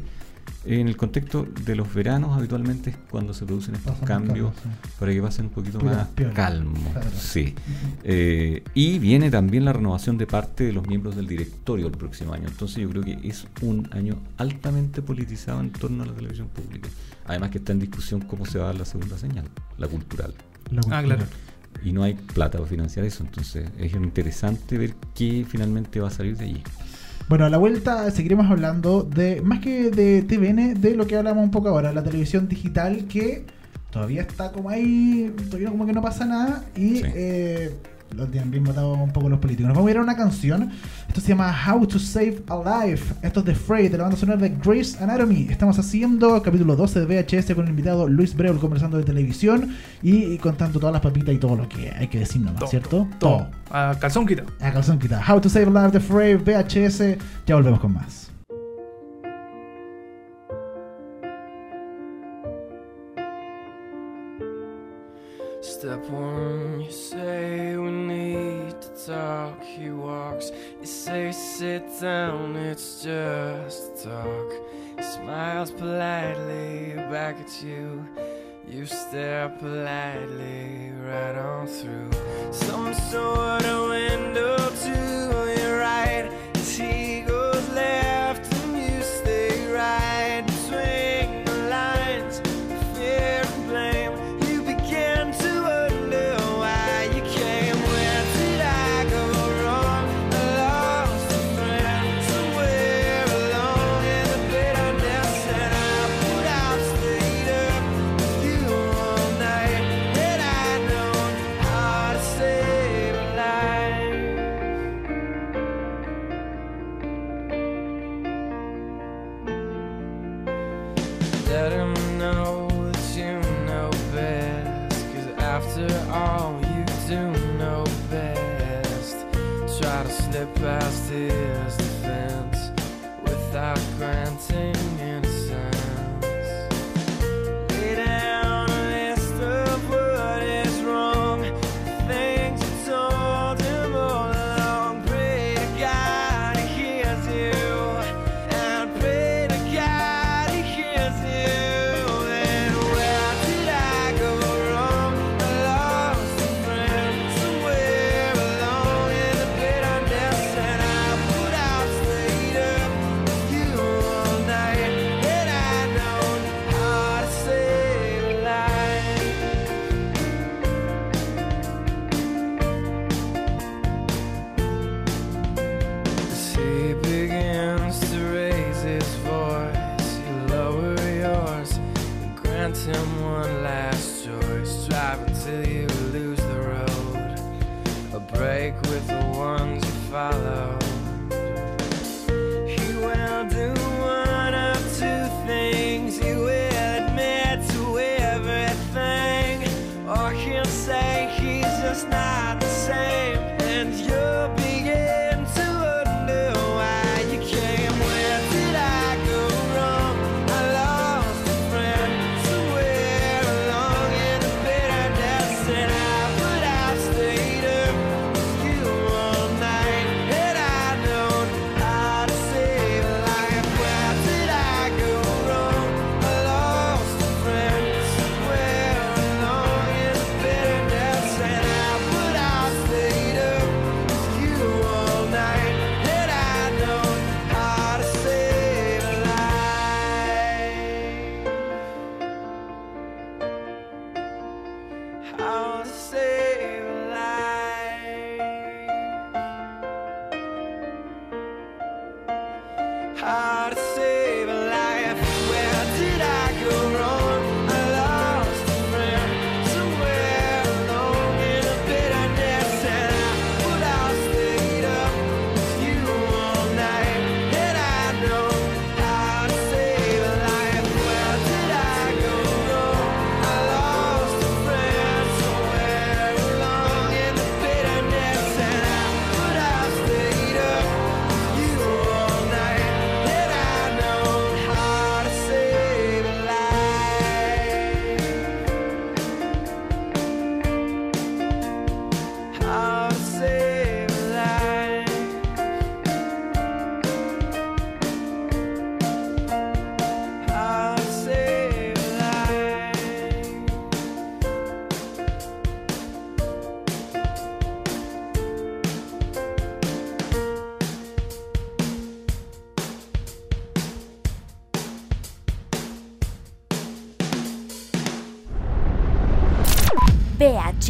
En el contexto de los veranos habitualmente es cuando se producen estos cambios calma, sí. para que pasen un poquito más calmo. Claro. Sí. Eh, y viene también la renovación de parte de los miembros del directorio el próximo año. Entonces yo creo que es un año altamente politizado en torno a la televisión pública. Además que está en discusión cómo se va a dar la segunda señal, la cultural. La Ah, claro. Y no hay plata para financiar eso. Entonces es interesante ver qué finalmente va a salir de allí. Bueno, a la vuelta seguiremos hablando de, más que de TVN, de lo que hablamos un poco ahora, la televisión digital que todavía está como ahí, todavía como que no pasa nada y Sí. eh, lo tienen bien votado un poco los políticos. Nos vamos a ir a una canción, esto se llama How to Save a Life, esto es de Frey, de la banda sonora de Grey's Anatomy. Estamos haciendo capítulo 12de VHS con el invitado Luis Breul conversando de televisión y, y contando todas las papitas y todo lo que hay que decir nomás, Todo, ¿cierto? Todo. A calzón quitado. A calzón quitado. How to Save a Life de Frey, VHS. Ya volvemos con más. Talk. He walks, you say sit down, it's just talk. He smiles politely back at you. You stare politely right on through some sort of window to your right. As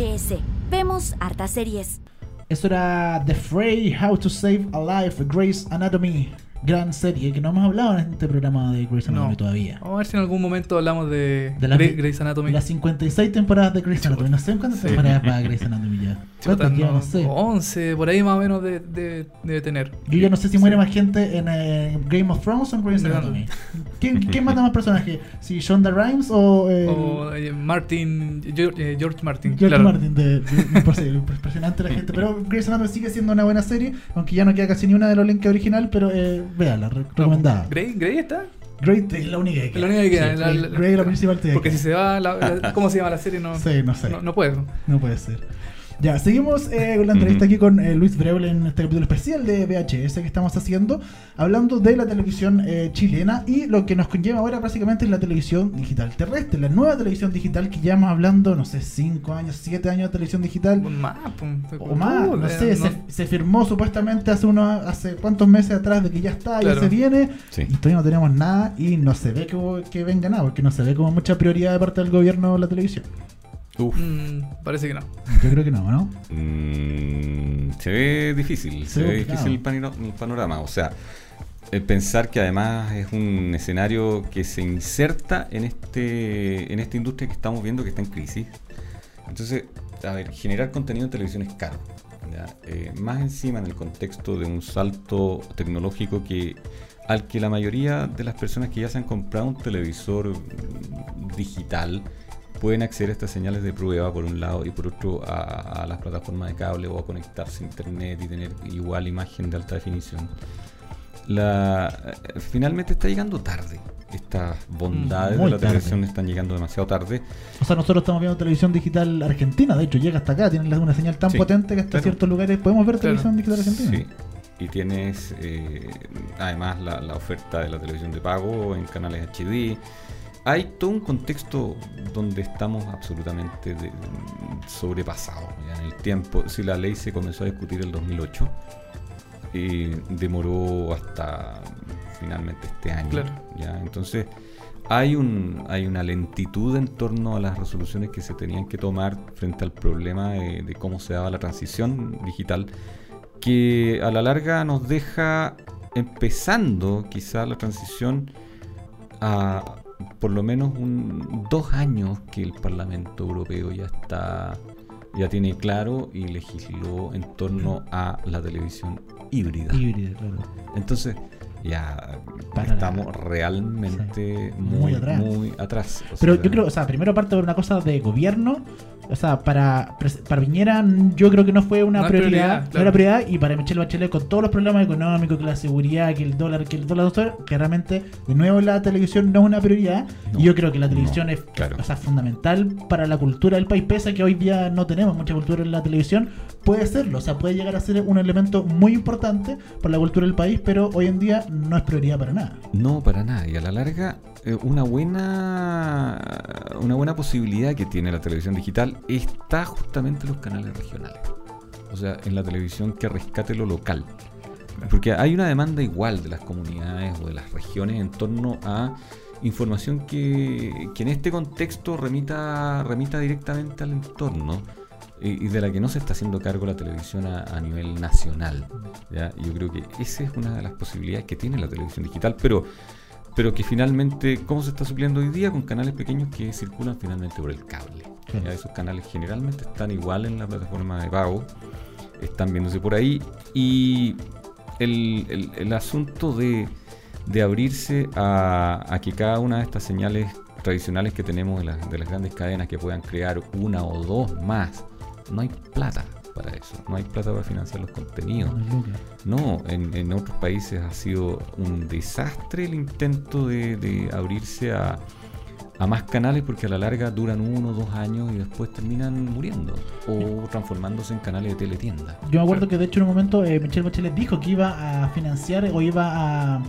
VHS. Vemos hartas series. Eso era The Fray, How to Save a Life, Grey's Anatomy. Gran serie que no hemos hablado en este programa de Grey's Anatomy No. todavía. Vamos a ver si en algún momento hablamos de, De las Grey- Grey's Anatomy. Las 56 temporadas de Grey's Anatomy. No sé cuántas Sí. temporadas va Grey's Anatomy sé. 11, por ahí más o menos de- de- debe tener. Yo ya no sé si muere Sí. más gente en eh, Game of Thrones o en Grey's. Anatomy. ¿Quién, quién mata más personajes? ¿Si Shonda Rhimes o, eh, O eh, Martin, George, eh, George Martin. George claro. Martin? De, impresionante la gente. Pero Grey's Anatomy sigue siendo una buena serie, aunque ya no queda casi ni una de los links original, pero eh, véala, re- recomendada. Grey, Grey está. Grey es la única que queda. La única que queda. Sí, la- Grey, la- Grey es la principal que Porque si se va, ¿cómo se llama la serie? No, Sí, no sé. no, no puede. No puede ser. Ya, seguimos eh, con la entrevista aquí con eh, Luis Breble en este capítulo especial de VHS que estamos haciendo, hablando de la televisión eh, chilena y lo que nos conlleva ahora básicamente es la televisión digital terrestre, la nueva televisión digital que llevamos hablando, no sé, 5 años, 7 años de televisión digital. Más, O más, no eh, sé, se, se firmó supuestamente hace unos, hace cuántos meses atrás de que ya está, Claro. ya se viene, Sí. y todavía no tenemos nada y no se ve que, que venga nada, porque no se ve como mucha prioridad de parte del gobierno la televisión. Uf. Mm, parece que no. Yo creo que no, ¿no? Mm, se ve difícil, Se se, ve difícil el, panorama. O sea, el pensar que además es un escenario que se inserta en este en esta industria que estamos viendo que está en crisis. Entonces, a ver, generar contenido en televisión es caro. ¿ya? Eh, más encima en el contexto de un salto tecnológico que al que la mayoría de las personas que ya se han comprado un televisor mm, digital pueden acceder a estas señales de prueba por un lado y por otro a, a las plataformas de cable o a conectarse a internet y tener igual imagen de alta definición. La, eh, finalmente está llegando tarde. Estas bondades Muy de la tarde. televisión están llegando demasiado tarde. O sea, nosotros estamos viendo televisión digital argentina, de hecho llega hasta acá, tienen una señal tan Sí, potente que hasta claro. ciertos lugares podemos ver Claro. televisión digital argentina. Sí. Y tienes eh, además la, la oferta de la televisión de pago en canales HD. Hay todo un contexto donde estamos absolutamente de- sobrepasados en el tiempo. Si la ley se comenzó a discutir en el 2008 y demoró hasta finalmente este año. Claro. ¿ya? Entonces hay, un, hay una lentitud en torno a las resoluciones que se tenían que tomar frente al problema de, de cómo se daba la transición digital que a la larga nos deja empezando quizá la transición a por lo menos un, dos años que el Parlamento Europeo ya está ya tiene claro y legisló en torno a la televisión híbrida. Híbrida, claro. Entonces ya Para estamos la- realmente Sí. Muy muy, atrás. muy atrás. O Pero yo creo, o sea, primero parte por una cosa de gobierno. O sea, para, pres- para Piñera yo creo que no fue una No prioridad, no era prioridad, y para Michelle Bachelet con todos los problemas económicos, que la seguridad, que el dólar, que el dólar, que realmente de nuevo la televisión no es una prioridad, No, y yo creo que la no, televisión es claro. o sea, fundamental para la cultura del país, pese a que hoy día no tenemos mucha cultura en la televisión, puede serlo, o sea, puede llegar a ser un elemento muy importante para la cultura del país, pero hoy en día no es prioridad para nada. No, para nada. Y a la larga, una buena una buena posibilidad que tiene la televisión digital está justamente en los canales regionales. O sea, en la televisión que rescate lo local. Porque hay una demanda igual de las comunidades o de las regiones en torno a información que, que en este contexto remita, remita directamente al entorno y, y de la que no se está haciendo cargo la televisión a, a nivel nacional. ¿ya? Yo creo que esa es una de las posibilidades que tiene la televisión digital, pero, pero que finalmente, ¿cómo se está supliendo hoy día? Con canales pequeños que circulan finalmente por el cable. ¿ya? Esos canales generalmente están igual en la plataforma de pago, están viéndose por ahí y el, el- el asunto de, de abrirse a, a que cada una de estas señales tradicionales que tenemos de las grandes cadenas que puedan crear una o dos más, no hay plata para eso, no hay plata para financiar los contenidos. No, en, en otros países ha sido un desastre el intento de, de abrirse a, a más canales porque a la larga duran uno o dos años y después terminan muriendo o transformándose en canales de teletienda. Yo me acuerdo que de hecho en un momento eh, Michelle Bachelet dijo que iba a financiar o iba a,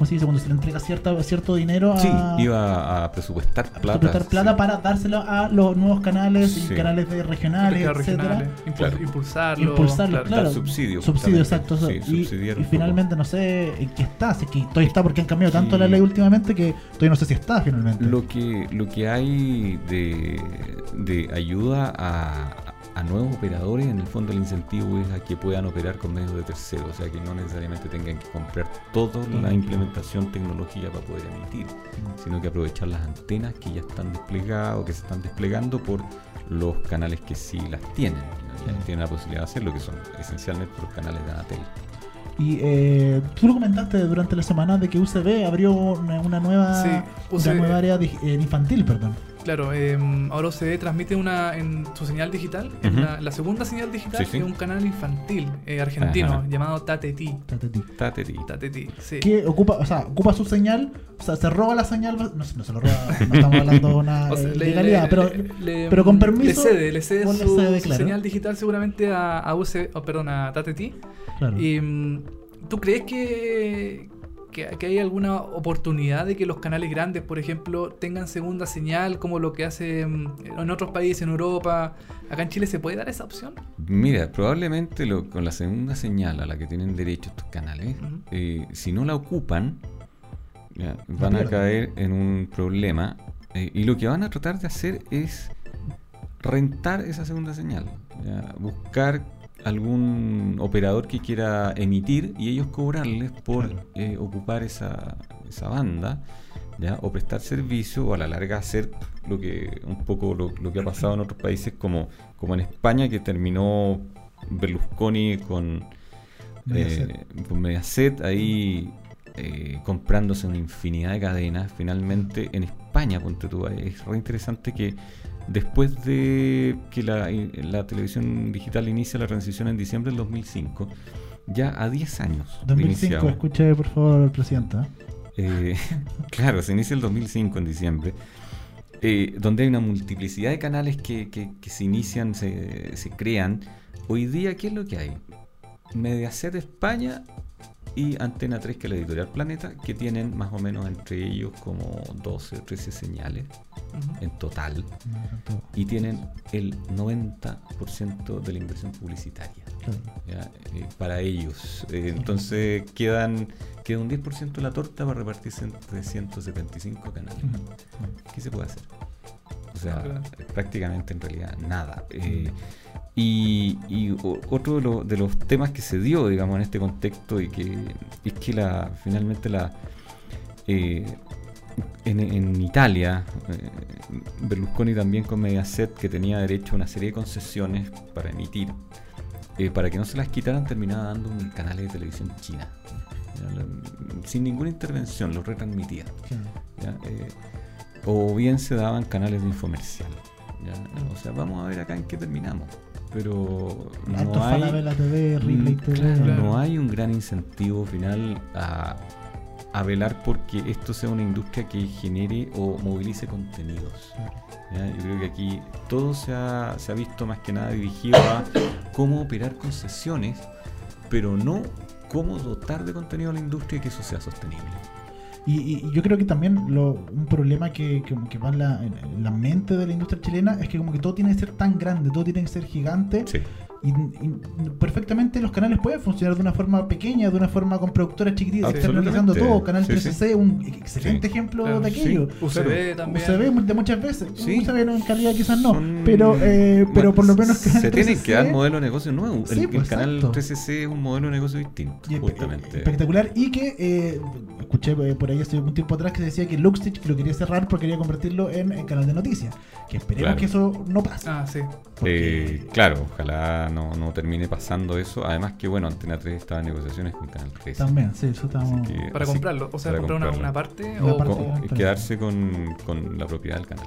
¿cómo se dice? Cuando se le entrega cierta, cierto dinero a, Sí, iba a presupuestar a plata. prestar plata sí. para dárselo a los nuevos canales Sí. y canales de regionales, etcétera. regionales, impul- Claro. impulsarlo. Impulsarlo, claro. Dar subsidio, Subsidio, exacto. Sí, y, finalmente no sé en qué está, si es que todavía está porque han cambiado tanto Sí. la ley últimamente que todavía no sé si está finalmente. Lo que, lo que hay de, de ayuda a, a nuevos operadores, en el fondo el incentivo es a que puedan operar con medios de terceros, o sea que no necesariamente tengan que comprar toda la implementación tecnológica para poder emitir, sino que aprovechar las antenas que ya están desplegadas o que se están desplegando por los canales que sí las tienen, ya tienen la posibilidad de hacerlo, que son esencialmente los canales de Anatel. Y eh, tú lo comentaste durante la semana de que UCB abrió una, una nueva, Sí, una nueva área de- eh, infantil, perdón. Claro, eh, ahora OCD transmite una en su señal digital, en la, la segunda señal digital, Sí, sí. es un canal infantil eh, argentino Ajá. llamado Tateti. Tateti. Tateti. Tateti, sí. Que ocupa, o sea, ocupa su señal, o sea, se roba la señal, no, sé, no se lo roba, no estamos hablando de una O sea, eh, le- legalidad, le- pero, le- le- pero con permiso. Le cede, le cede su, señal digital seguramente a, a UC, oh, perdón, a Tateti. claro. Y, mm, ¿Tú crees que, que, que hay alguna oportunidad de que los canales grandes, por ejemplo, tengan segunda señal, como lo que hace mm, en otros países, en Europa? ¿Acá en Chile se puede dar esa opción? Mira, probablemente lo- con la segunda señal a la que tienen derecho estos canales, eh, si no la ocupan, ya, van a caer en un problema. eh, y lo que van a tratar de hacer es rentar esa segunda señal. ya, buscar algún operador que quiera emitir y ellos cobrarles por Claro. eh, ocupar esa, esa banda. ¿ya? o prestar servicio o a la larga hacer lo que un poco lo, lo que ha pasado en otros países como, como en España que terminó Berlusconi con Mediaset. eh, con Mediaset ahí eh, comprándose una infinidad de cadenas finalmente en España ponte tú es re interesante que después de que la, la televisión digital inicia la transición en diciembre del 2005 ya a 10 años de 2005, iniciado. escuche por favor al presidente. ¿eh? Eh, claro, se inicia el 2005 en diciembre, eh, donde hay una multiplicidad de canales que, que- que se inician, se, se crean. Hoy día, ¿qué es lo que hay? Mediaset España y Antena 3, que es la editorial Planeta, que tienen más o menos entre ellos como 12 o 13 señales en total y tienen el 90% de la inversión publicitaria. Eh, para ellos. Eh, entonces quedan queda un 10% de la torta para repartirse entre 175 canales. ¿Qué se puede hacer? O sea, prácticamente en realidad nada. Eh, y y otro de, lo- de los temas que se dio, digamos, en este contexto y que es que la finalmente la eh, en, en Italia, eh, Berlusconi también con Mediaset, que tenía derecho a una serie de concesiones para emitir, eh, para que no se las quitaran, terminaba dando un canal de televisión china. Ya, sin ninguna intervención, lo retransmitía. Eh, o bien se daban canales de infomercial. ¿ya? O sea, vamos a ver acá en qué terminamos. Pero no hay, TV, Mm, TV. claro, Claro. no hay un gran incentivo final a, a velar porque esto sea una industria que genere o movilice contenidos. Claro. ¿ya? Yo creo que aquí todo se ha, se ha visto más que nada dirigido a cómo operar concesiones, pero no cómo dotar de contenido a la industria y que eso sea sostenible. Y, y- yo creo que también lo, un problema que, que, va en la, la mente de la industria chilena es que como que todo tiene que ser tan grande, todo tiene que ser gigante. Y, y perfectamente los canales pueden funcionar de una forma pequeña, de una forma con productoras chiquititas, Sí. externalizando Absolutamente. todo. Canal Sí, 3C, un excelente Sí. ejemplo Claro, de aquello. sí. UCB también. UCB de muchas veces. Sí. UCB no, en calidad quizás no, Son- pero, eh, pero por lo menos Canal se tienen 3C que dar modelo de negocio nuevo. Sí, el, el pues, canal exacto. 3CC es un modelo de negocio distinto, Y justamente. espectacular. Y que eh, escuché eh, por ahí hace un tiempo atrás que decía que Luxtich lo quería cerrar porque quería convertirlo en, en canal de noticias. Que esperemos Claro. que eso no pase. Ah, sí. porque- Eh, claro, ojalá no, no termine pasando eso. Además que, bueno, Antena 3 estaba en negociaciones con Canal 3. También, sí, eso estamos. Así que- Para comprarlo. O sea, para comprar una, una parte Una o. parte. con- quedarse con, con la propiedad del canal.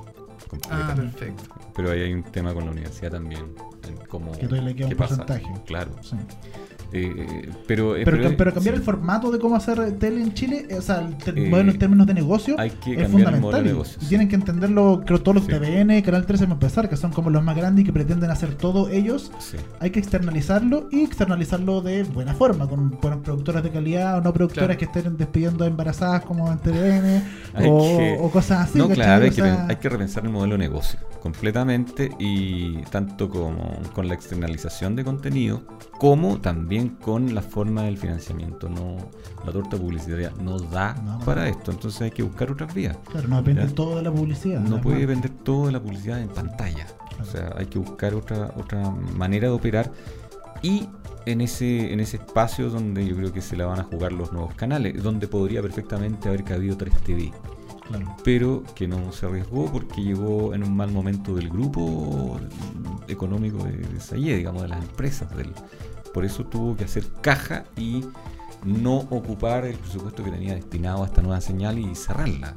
completa. Ah, perfecto. Pero ahí hay un tema con la universidad también. En cómo, Que todavía le queda qué un pasa. porcentaje. Claro. Sí. Eh, pero, Pero, pero- cam- pero cambiar sí, el formato de cómo hacer tele en Chile, eh, o sea, el te- Eh, modelo en términos de negocio, hay que es fundamental. modelo de y- negocio, y sí. tienen que entenderlo, creo, todos los Sí. TVN, Canal 13 para empezar, que son como los más grandes y que pretenden hacer todo ellos. sí. Hay que externalizarlo y externalizarlo de buena forma, con buenos productores de calidad o no productoras Claro. que estén despidiendo embarazadas como en TVN o, que- o cosas así. no, claro, hay O que, sea, hay que repensar el modelo de negocio completamente y tanto como con la externalización de contenido como también con la forma del financiamiento. No, la torta publicitaria no da No, no. para esto, entonces hay que buscar otras vías. Claro, no depende Ya. todo de la publicidad. No puede depender todo de la publicidad en pantalla. O sea, hay que buscar otra, otra manera de operar y en ese, en ese espacio donde yo creo que se la van a jugar los nuevos canales, donde podría perfectamente haber cabido 3TV, Claro. pero que no se arriesgó porque llegó en un mal momento del grupo económico de, de Sayé, digamos, de las empresas. Del, por eso tuvo que hacer caja y no ocupar el presupuesto que tenía destinado a esta nueva señal y cerrarla.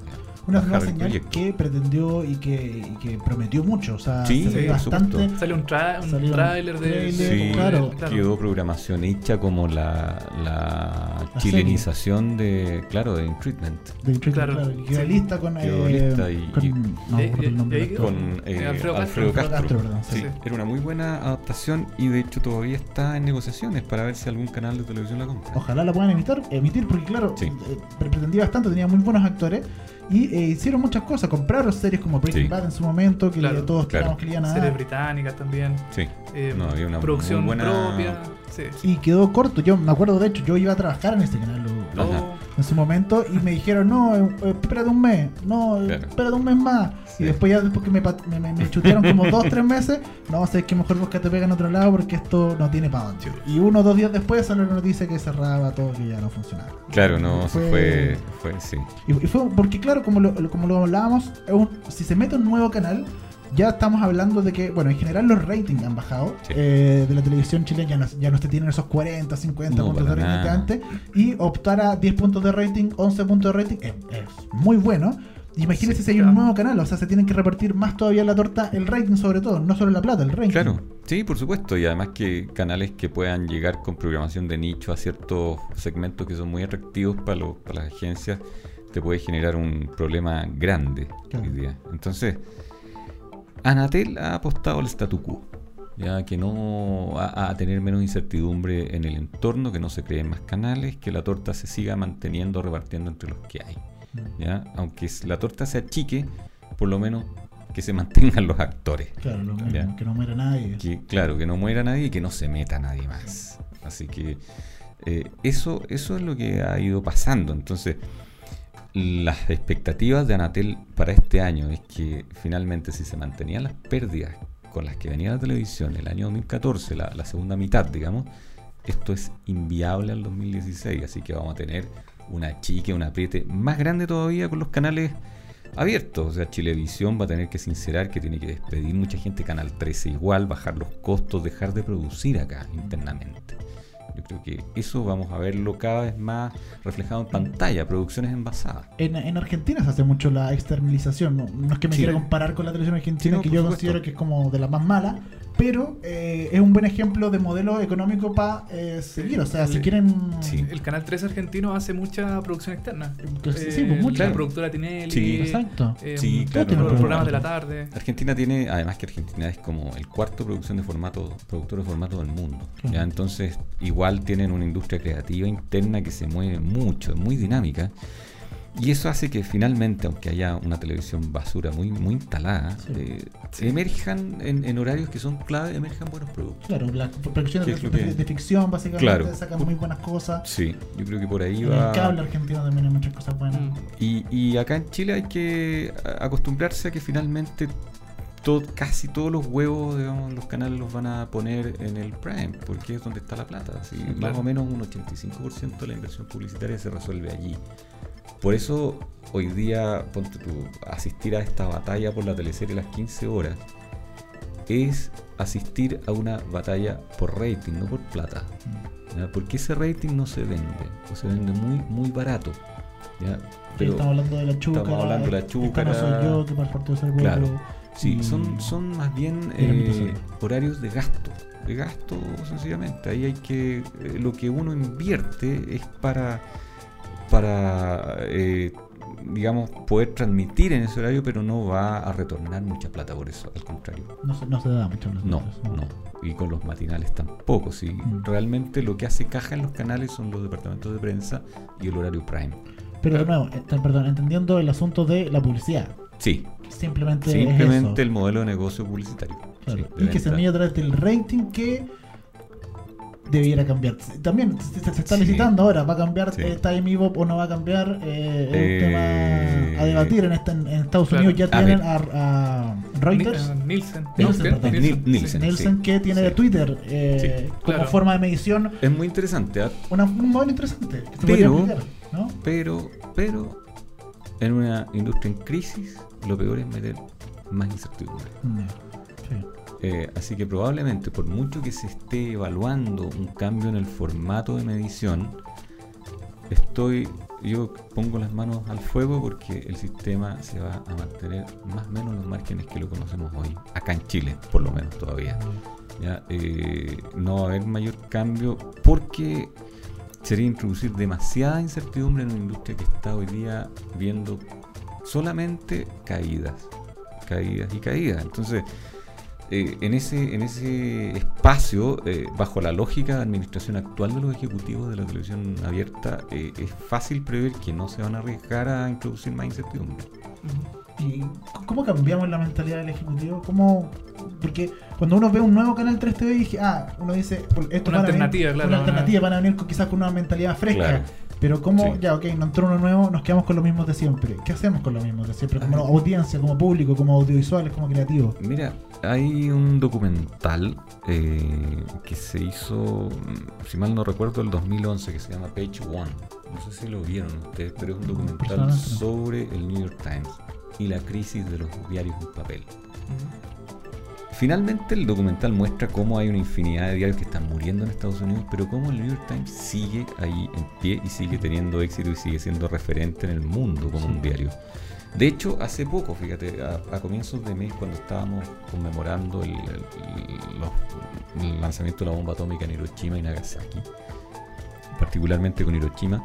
Una nueva señal proyecto. que pretendió y que, y que prometió mucho. O sea, Sí, se bastante. Sale un, tra un Salieron tráiler de... Sí, claro. quedó programación hecha como la, la, La chilenización de, claro, de In Treatment. de Trick, Claro. claro, quedó Sí. lista con. Quedó eh, lista y- con- y- no me Eh, el eh, nombre. Con Alfredo Alfredo, Castro. Castro. Castro, perdón, sí. Sí, era una muy buena adaptación y de hecho todavía está en negociaciones para ver si algún canal de televisión la compra. Ojalá la puedan emitir, emitir porque claro, Sí. eh, pretendía bastante, tenía muy buenos actores y eh, hicieron muchas cosas, compraron series como Breaking Sí. Bad en su momento, que Claro, todos claro. esperábamos que le iban a Series británicas también. Sí, eh, No, había una producción buena- propia. Sí. Y quedó corto, yo me acuerdo de hecho, yo iba a trabajar en ese canal. Oh, en su momento y me dijeron, no, eh, eh, espérate un mes, no, eh, Claro. espérate un mes más. Sí. Y después ya después que me, me, me- chutearon como dos, tres meses, no, sé que mejor busca te pega en otro lado porque esto no tiene para dónde. Y uno o dos días después salió la noticia que cerraba todo, que ya no funcionaba. claro, no, Fue- fue, fue, sí. Y, y fue porque, claro, como lo, lo- como lo hablábamos, es un- si se mete un nuevo canal, ya estamos hablando de que, bueno, en general los ratings han bajado Sí. eh, de la televisión chilena, ya no, ya no se tienen esos 40, 50 No, puntos de rating que antes, y optar a 10 puntos de rating, 11 puntos de rating, es, es muy bueno. Imagínense Sí, si hay claro. un nuevo canal, o sea, se tienen que repartir más todavía la torta, el rating sobre todo, no solo la plata, el rating. Claro, sí, por supuesto. Y además que canales que puedan llegar con programación de nicho a ciertos segmentos que son muy atractivos para, los- para las agencias, te puede generar un problema grande Claro. hoy día. Entonces, Anatel ha apostado al statu quo. Ya que no a, a tener menos incertidumbre en el entorno, que no se creen más canales, que la torta se siga manteniendo, repartiendo entre los que hay. ¿ya? Aunque la torta se achique, por lo menos que se mantengan los actores. Claro, lo mismo, que no muera nadie. Que, claro, que no muera nadie y que no se meta nadie más. Así que eh, eso, eso es lo que ha ido pasando. Entonces, las expectativas de Anatel para este año es que finalmente si se mantenían las pérdidas con las que venía la televisión el año 2014, la, la segunda mitad, digamos, esto es inviable al 2016. Así que vamos a tener una chique, un apriete más grande todavía con los canales abiertos. O sea, Chilevisión va a tener que sincerar que tiene que despedir mucha gente, Canal 13 igual, bajar los costos, dejar de producir acá internamente. Yo creo que eso vamos a verlo cada vez más reflejado en pantalla, producciones envasadas. En, en Argentina se hace mucho la externalización. No, No es que me Sí. quiera comparar con la televisión argentina, Sí, no, que yo supuesto. considero que es como de las más malas, pero eh, es un buen ejemplo de modelo económico para seguir. O sea, si Sí. quieren. Sí. El canal 3 argentino hace mucha producción externa. Que sí, sí, pues, mucha. La productora Tinelli. Sí. Exacto. eh, Sí, los claro, no, programas de la tarde. Argentina tiene, además que Argentina es como el cuarto producción de formato, productor de formato del mundo. Claro. ¿ya? Entonces, igual tienen una industria creativa interna que se mueve mucho, es muy dinámica. Y eso hace que finalmente, aunque haya una televisión basura muy, muy instalada, Sí. eh, Sí. emerjan en, en horarios que son clave, emerjan buenos productos. Claro, las producciones ¿Qué de, ficción, básicamente, Claro. sacan muy buenas cosas. Sí, yo creo que por ahí En va. el cable argentino también hay muchas cosas buenas. Mm. Y, y acá en Chile hay que acostumbrarse a que finalmente to- casi todos los huevos, digamos, los canales los van a poner en el Prime, porque es donde está la plata. Más claro. o menos un 85% de la inversión publicitaria se resuelve allí. Por eso hoy día, ponte tú, asistir a esta batalla por la teleserie las 15 horas es asistir a una batalla por rating, no por plata. ¿ya? Porque ese rating no se vende, o se vende muy, muy barato. ¿ya? Pero, estamos hablando de la chúcara. estamos hablando de la chúcara. soy yo, que para el partido ser Claro. Sí, y- son, son más bien eh, horarios de gasto. gasto sencillamente. Ahí hay que, eh, lo que uno invierte es para, para eh, digamos, poder transmitir en ese horario, pero no va a retornar mucha plata por eso, al contrario. No se, no se da mucho. No, no. Y con los matinales tampoco. Si Mm. realmente lo que hace caja en los canales son los departamentos de prensa y el horario prime. Pero de nuevo, eh, perdón, entendiendo el asunto de la publicidad. Sí, Simplemente, es simplemente eso. el modelo de negocio publicitario. Claro, Sí, de y que se mide a través del rating que debiera cambiar. También se, se- está Sí. licitando ahora, ¿va a cambiar Sí. eh, Time Bebop o no va a cambiar? Eh, es Eh, un tema a debatir en, esta, en Estados Claro. Unidos. Ya A tienen a, a Reuters, Ni- Nielsen. Nielsen, Nielsen. Que tiene Sí. Twitter eh, Sí, como claro. forma de medición. Es muy interesante, ¿ah? Una, un modelo interesante que se Pero- podría aplicar, ¿no? pero, pero en una industria en crisis, lo peor es meter más incertidumbre. Sí. Eh, así que probablemente, por mucho que se esté evaluando un cambio en el formato de medición, estoy, yo pongo las manos al fuego porque el sistema se va a mantener más o menos en los márgenes que lo conocemos hoy, acá en Chile, por lo menos todavía. Eh, no va a haber mayor cambio porque sería introducir demasiada incertidumbre en una industria que está hoy día viendo solamente caídas, caídas y caídas. Entonces, eh, en, ese, en ese espacio, eh, bajo la lógica de administración actual de los ejecutivos de la televisión abierta, eh, es fácil prever que no se van a arriesgar a introducir más incertidumbre. ¿Y cómo cambiamos la mentalidad del ejecutivo? ¿Cómo? Porque cuando uno ve un nuevo canal 3 TV, dije, ah, uno dice, esto Una venir- alternativa, claro, Una una- alternativa, van a venir con- quizás con una mentalidad fresca. Claro. Pero como, Sí. ya, ok, no entró uno nuevo, nos quedamos con los mismos de siempre. ¿Qué hacemos con los mismos de siempre? Como audiencia, como público, como audiovisuales, como creativos. Mira, hay un documental eh, que se hizo, mm, si mal no recuerdo, el 2011, que se llama Page One. No sé si lo vieron ustedes, pero es un documental Personalmente no. sobre el New York Times y la crisis de los diarios en papel. Finalmente el documental muestra cómo hay una infinidad de diarios que están muriendo en Estados Unidos, pero cómo el New York Times sigue ahí en pie y sigue teniendo éxito y sigue siendo referente en el mundo como un diario. De hecho, hace poco, fíjate, a, a comienzos de mes, cuando estábamos conmemorando el, el- los- el lanzamiento de la bomba atómica en Hiroshima y Nagasaki, particularmente con Hiroshima,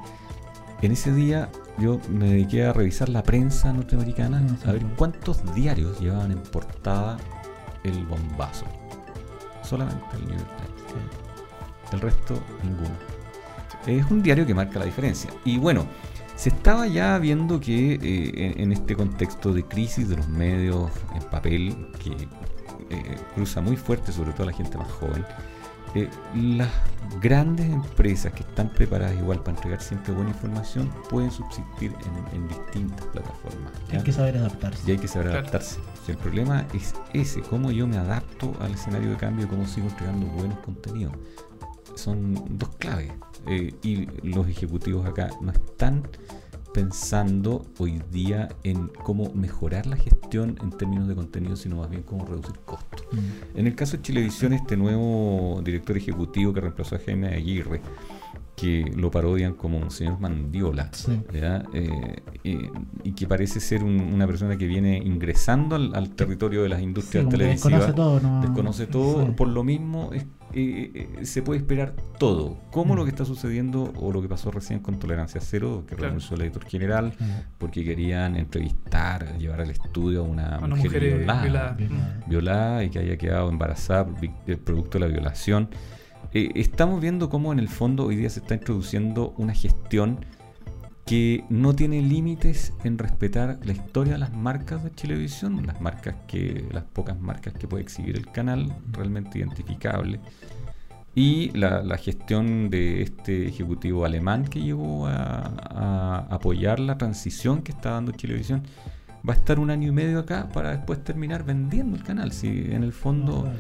en ese día yo me dediqué a revisar la prensa norteamericana, Ah, a ver cuántos diarios llevaban en portada el bombazo. Solamente el New York Times. El resto, ninguno. Es un diario que marca la diferencia. Y bueno, se estaba ya viendo que eh, en, en este contexto de crisis de los medios en papel, que eh, cruza muy fuerte, sobre todo a la gente más joven, eh, las grandes empresas que están preparadas igual para entregar siempre buena información pueden subsistir en, en distintas plataformas. ¿ya? Hay que saber adaptarse. Y hay que saber Claro. adaptarse. El problema es ese, cómo yo me adapto al escenario de cambio y cómo sigo entregando buenos contenidos. Son dos claves. Eh, y los ejecutivos acá no están pensando hoy día en cómo mejorar la gestión en términos de contenido, sino más bien cómo reducir costos. Mm. En el caso de Chilevisión, este nuevo director ejecutivo que reemplazó a Jaime Aguirre, que lo parodian como un señor Mandiola. Eh, eh, y que parece ser un- una persona que viene ingresando al, al territorio de las industrias televisivas. desconoce todo, ¿no? Desconoce todo, Sí. por lo mismo es- eh, eh, se puede esperar todo, como Mm. lo que está sucediendo o lo que pasó recién con Tolerancia Cero, que Claro. renunció el editor general, Mm. porque querían entrevistar, llevar al estudio a una, A una mujer, mujer eh, violada, violada. Mm. y que haya quedado embarazada producto de la violación. Eh, estamos viendo cómo en el fondo hoy día se está introduciendo una gestión que no tiene límites en respetar la historia de las marcas de Chilevisión, las marcas que, las pocas marcas que puede exhibir el canal, realmente identificable. Y la, la gestión de este ejecutivo alemán que llegó a, a apoyar la transición que está dando Chilevisión, va a estar un año y medio acá para después terminar vendiendo el canal. Si en el fondo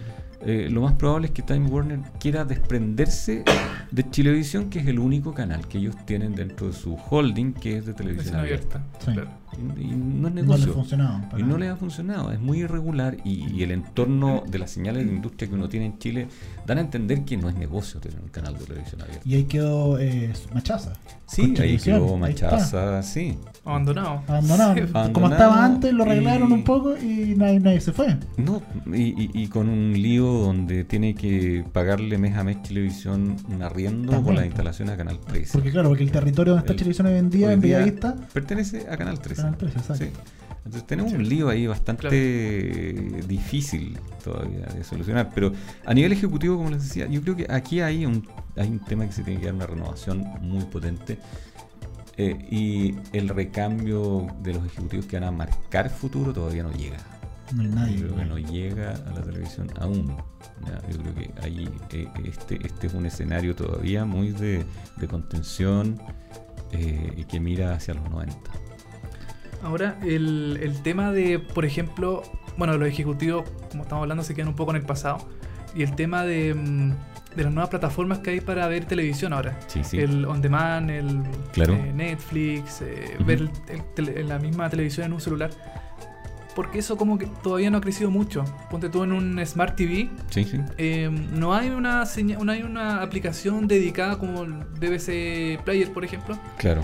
eh, lo más probable es que Time Warner quiera desprenderse de Chilevisión, que es el único canal que ellos tienen dentro de su holding, que es de televisión abierta. abierta. Sí. Claro. Y, y no es No le negocio. funcionaba. para Y no le ha funcionado, es muy irregular y, y el entorno de las señales de industria que uno tiene en Chile dan a entender que no es negocio tener un canal de televisión abierta. Y ahí quedó eh, Machaza. Sí, con ahí quedó ahí. Machaza, sí. Abandonado. Abandonado. Sí. Como Abandonado estaba antes, lo arreglaron y- un poco y nadie, nadie se fue. No, y, y- y con un lío donde tiene que pagarle mes a mes televisión un arriendo También. por la instalación a Canal 13. Porque claro, porque el territorio donde está El- televisión hoy en día, Hoy en Bellavista, Pertenece a Canal 13. Canal 13, exacto. Sí. Entonces tenemos un lío ahí bastante difícil todavía de solucionar. Pero a nivel ejecutivo, como les decía, yo creo que aquí hay un, hay un tema que se tiene que dar una renovación muy potente. Eh, y el recambio de los ejecutivos que van a marcar futuro todavía no llega. no hay nadie. Yo creo que no llega a la televisión aún. Ya, Yo creo que ahí eh, este, este es un escenario todavía muy de, de contención eh, y que mira hacia los 90. Ahora, el, el tema de, por ejemplo, bueno, los ejecutivos, como estamos hablando, se quedan un poco en el pasado. Y el tema de, mm, de las nuevas plataformas que hay para ver televisión ahora. Sí, sí. El on demand, el Claro. eh, Netflix, eh, ver el- el tele- la misma televisión en un celular. Porque eso como que todavía no ha crecido mucho. Ponte tú en un Smart TV, Sí, sí. eh, no hay una no hay una aplicación dedicada como el BBC Player, por ejemplo, Claro.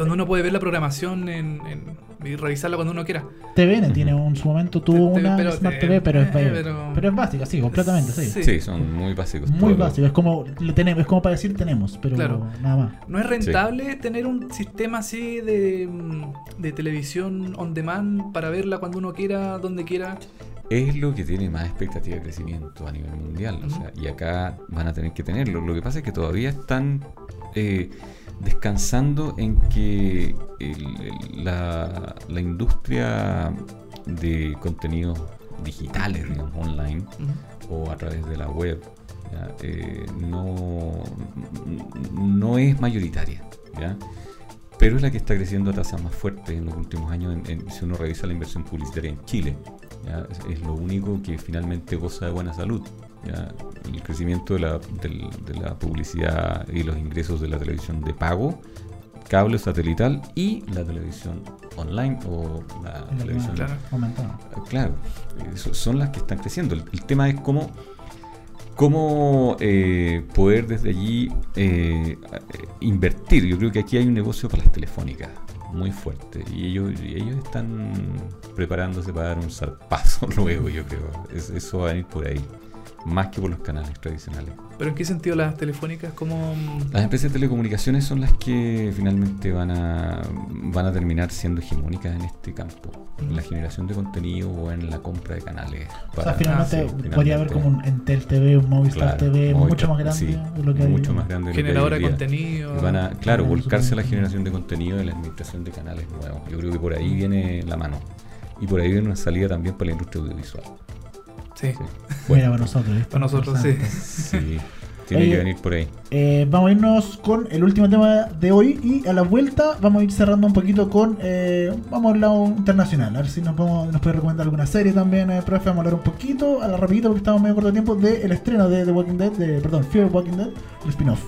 Donde uno puede ver la programación en, en- y revisarla cuando uno quiera. TVN tiene un su momento tuvo una pero Smart te- TV, pero es, eh, pero... pero- es básica, sí, completamente, sí. Sí. Sí, son muy básicos. Muy todos. básico, es como le tenemos, es como para decir tenemos, pero Claro. nada más. No es rentable tener un sistema así de, mm, de televisión on demand para verla cuando uno quiera, donde quiera. Es lo que tiene más expectativa de crecimiento a nivel mundial. o sea, y acá van a tener que tenerlo. Lo que pasa es que todavía están eh, descansando en que el- la, la industria de contenidos digitales, digamos, online, o a través de la web ¿ya? Eh, no, no es mayoritaria ¿ya? pero es la que está creciendo a tasas más fuertes en los últimos años en- en- si uno revisa la inversión publicitaria en Chile ¿ya? Es, es lo único que finalmente goza de buena salud ¿ya? el crecimiento de la, del- de la publicidad y los ingresos de la televisión de pago cable satelital y la televisión online o la que televisión Claro. aumentaba. Claro, eh, so- son las que están creciendo. El, el tema es cómo, cómo eh, poder desde allí eh, invertir. Yo creo que aquí hay un negocio para las telefónicas muy fuerte y ellos, y ellos están preparándose para dar un zarpazo luego, yo creo. Es- eso va a ir por ahí, más que por los canales tradicionales. Pero en qué sentido las telefónicas como... mm, Las empresas de telecomunicaciones son las que finalmente van a, van a terminar siendo hegemónicas en este campo, en la generación de contenido o en la compra de canales. O para- sea, finalmente sí, podría haber como un Entel TV, un Movistar Claro, TV Movistar, mucho más grande sí, de lo que hay. mucho más grande de lo que hay generadora de contenido. Y van a, claro, volcarse a la generación de contenido y la administración de canales nuevos. Yo creo que por ahí viene la mano. Y por ahí viene una salida también para la industria audiovisual. Sí, para nosotros. para nosotros sí. Sí, tiene Oye, que venir por ahí. Eh, vamos a irnos con el último tema de hoy y a la vuelta vamos a ir cerrando un poquito con, eh, vamos al lado internacional, a ver si nos, podemos, nos puede recomendar alguna serie también, eh, profe, vamos a hablar un poquito, a la rapidito porque estamos medio corto de tiempo, del estreno de The Walking Dead, de, perdón, Fear of Walking Dead, el spin-off.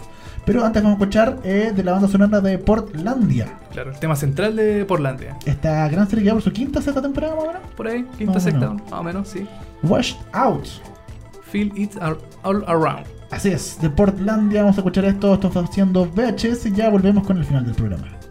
Pero antes vamos a escuchar eh, de la banda sonora de Portlandia, Claro, el tema central de Portlandia. esta gran serie que va por su quinta, sexta temporada más o menos, Por ahí, quinta, Más sexta, menos. más o menos, sí. Washed Out. Feel it all around. Así es, de Portlandia vamos a escuchar esto, esto está haciendo VHS y ya volvemos con el final del programa.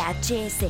VHS.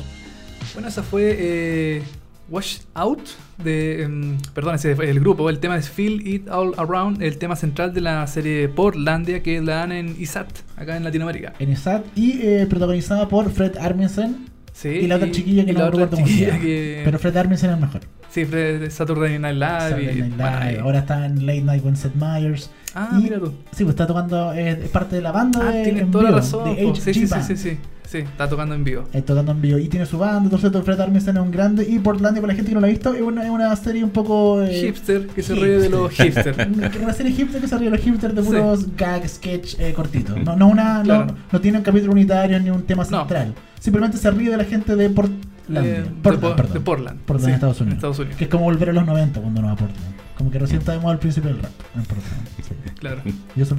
Bueno, esa fue eh, Wash Out de. em, perdón, ese fue el grupo. El tema es Feel It All Around, el tema central de la serie Portlandia que la dan en ISAT, acá en Latinoamérica. En ISAT y eh, protagonizada por Fred Armisen Sí, y la otra chiquilla que no recuerdo cómo se chiquilla llama. que- Pero Fred Armisen es el mejor. Sí, Saturday Night Live. Saturday Night bueno, Live. ahí. Ahora está en Late Night with Seth Meyers. Ah, y- mira tú. Sí, pues está tocando, eh, es parte de la banda Ah, de tienes toda la vivo, razón. de. HG Sí, sí, sí, sí, sí. Sí, está tocando en vivo. Eh, tocando en vivo. Y tiene su banda, entonces Fred Armisen es un grande. Y Portlandia, para la gente que no la ha visto, es una, es una serie un poco. eh, hipster, que se ríe de los hipsters. una serie hipster que se ríe de los hipsters de Sí. puros gag, sketch eh, cortitos. No, no, una, Claro. no, no tiene un capítulo unitario ni un tema No. central. Simplemente se ríe de la gente de Portlandia. Eh, de, Portland, Por- perdón. de Portland. Portland, sí, en Estados Unidos. Estados Unidos. Que es como volver a los 90 cuando uno va a Portland. Como que recién estábamos al principio del rap en Portland. Sí. Claro. Y eso.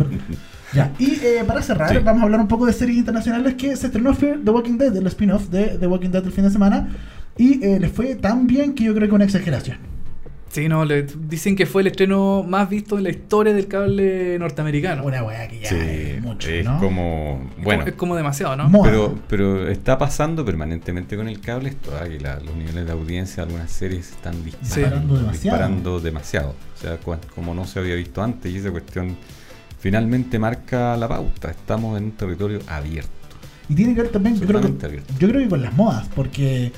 Ya, y eh, para cerrar, Sí. vamos a hablar un poco de series internacionales que se estrenó Fear The Walking Dead, el spin-off de The Walking Dead el fin de semana. Y eh, les fue tan bien que yo creo que una exageración. Sí, no, le, dicen que fue el estreno más visto en la historia del cable norteamericano. Una weá que ya Sí, es mucho, es ¿no? como. Es Bueno, como- es como demasiado, ¿no? Moda. pero, pero está pasando permanentemente con el cable esto, ¿ah? que la- los niveles de audiencia de algunas series están disparando, Disparando demasiado. disparando demasiado. O sea, como no se había visto antes, y esa cuestión finalmente marca la pauta. Estamos en un territorio abierto. Y tiene que ver también, yo creo, que, yo creo que con las modas, porque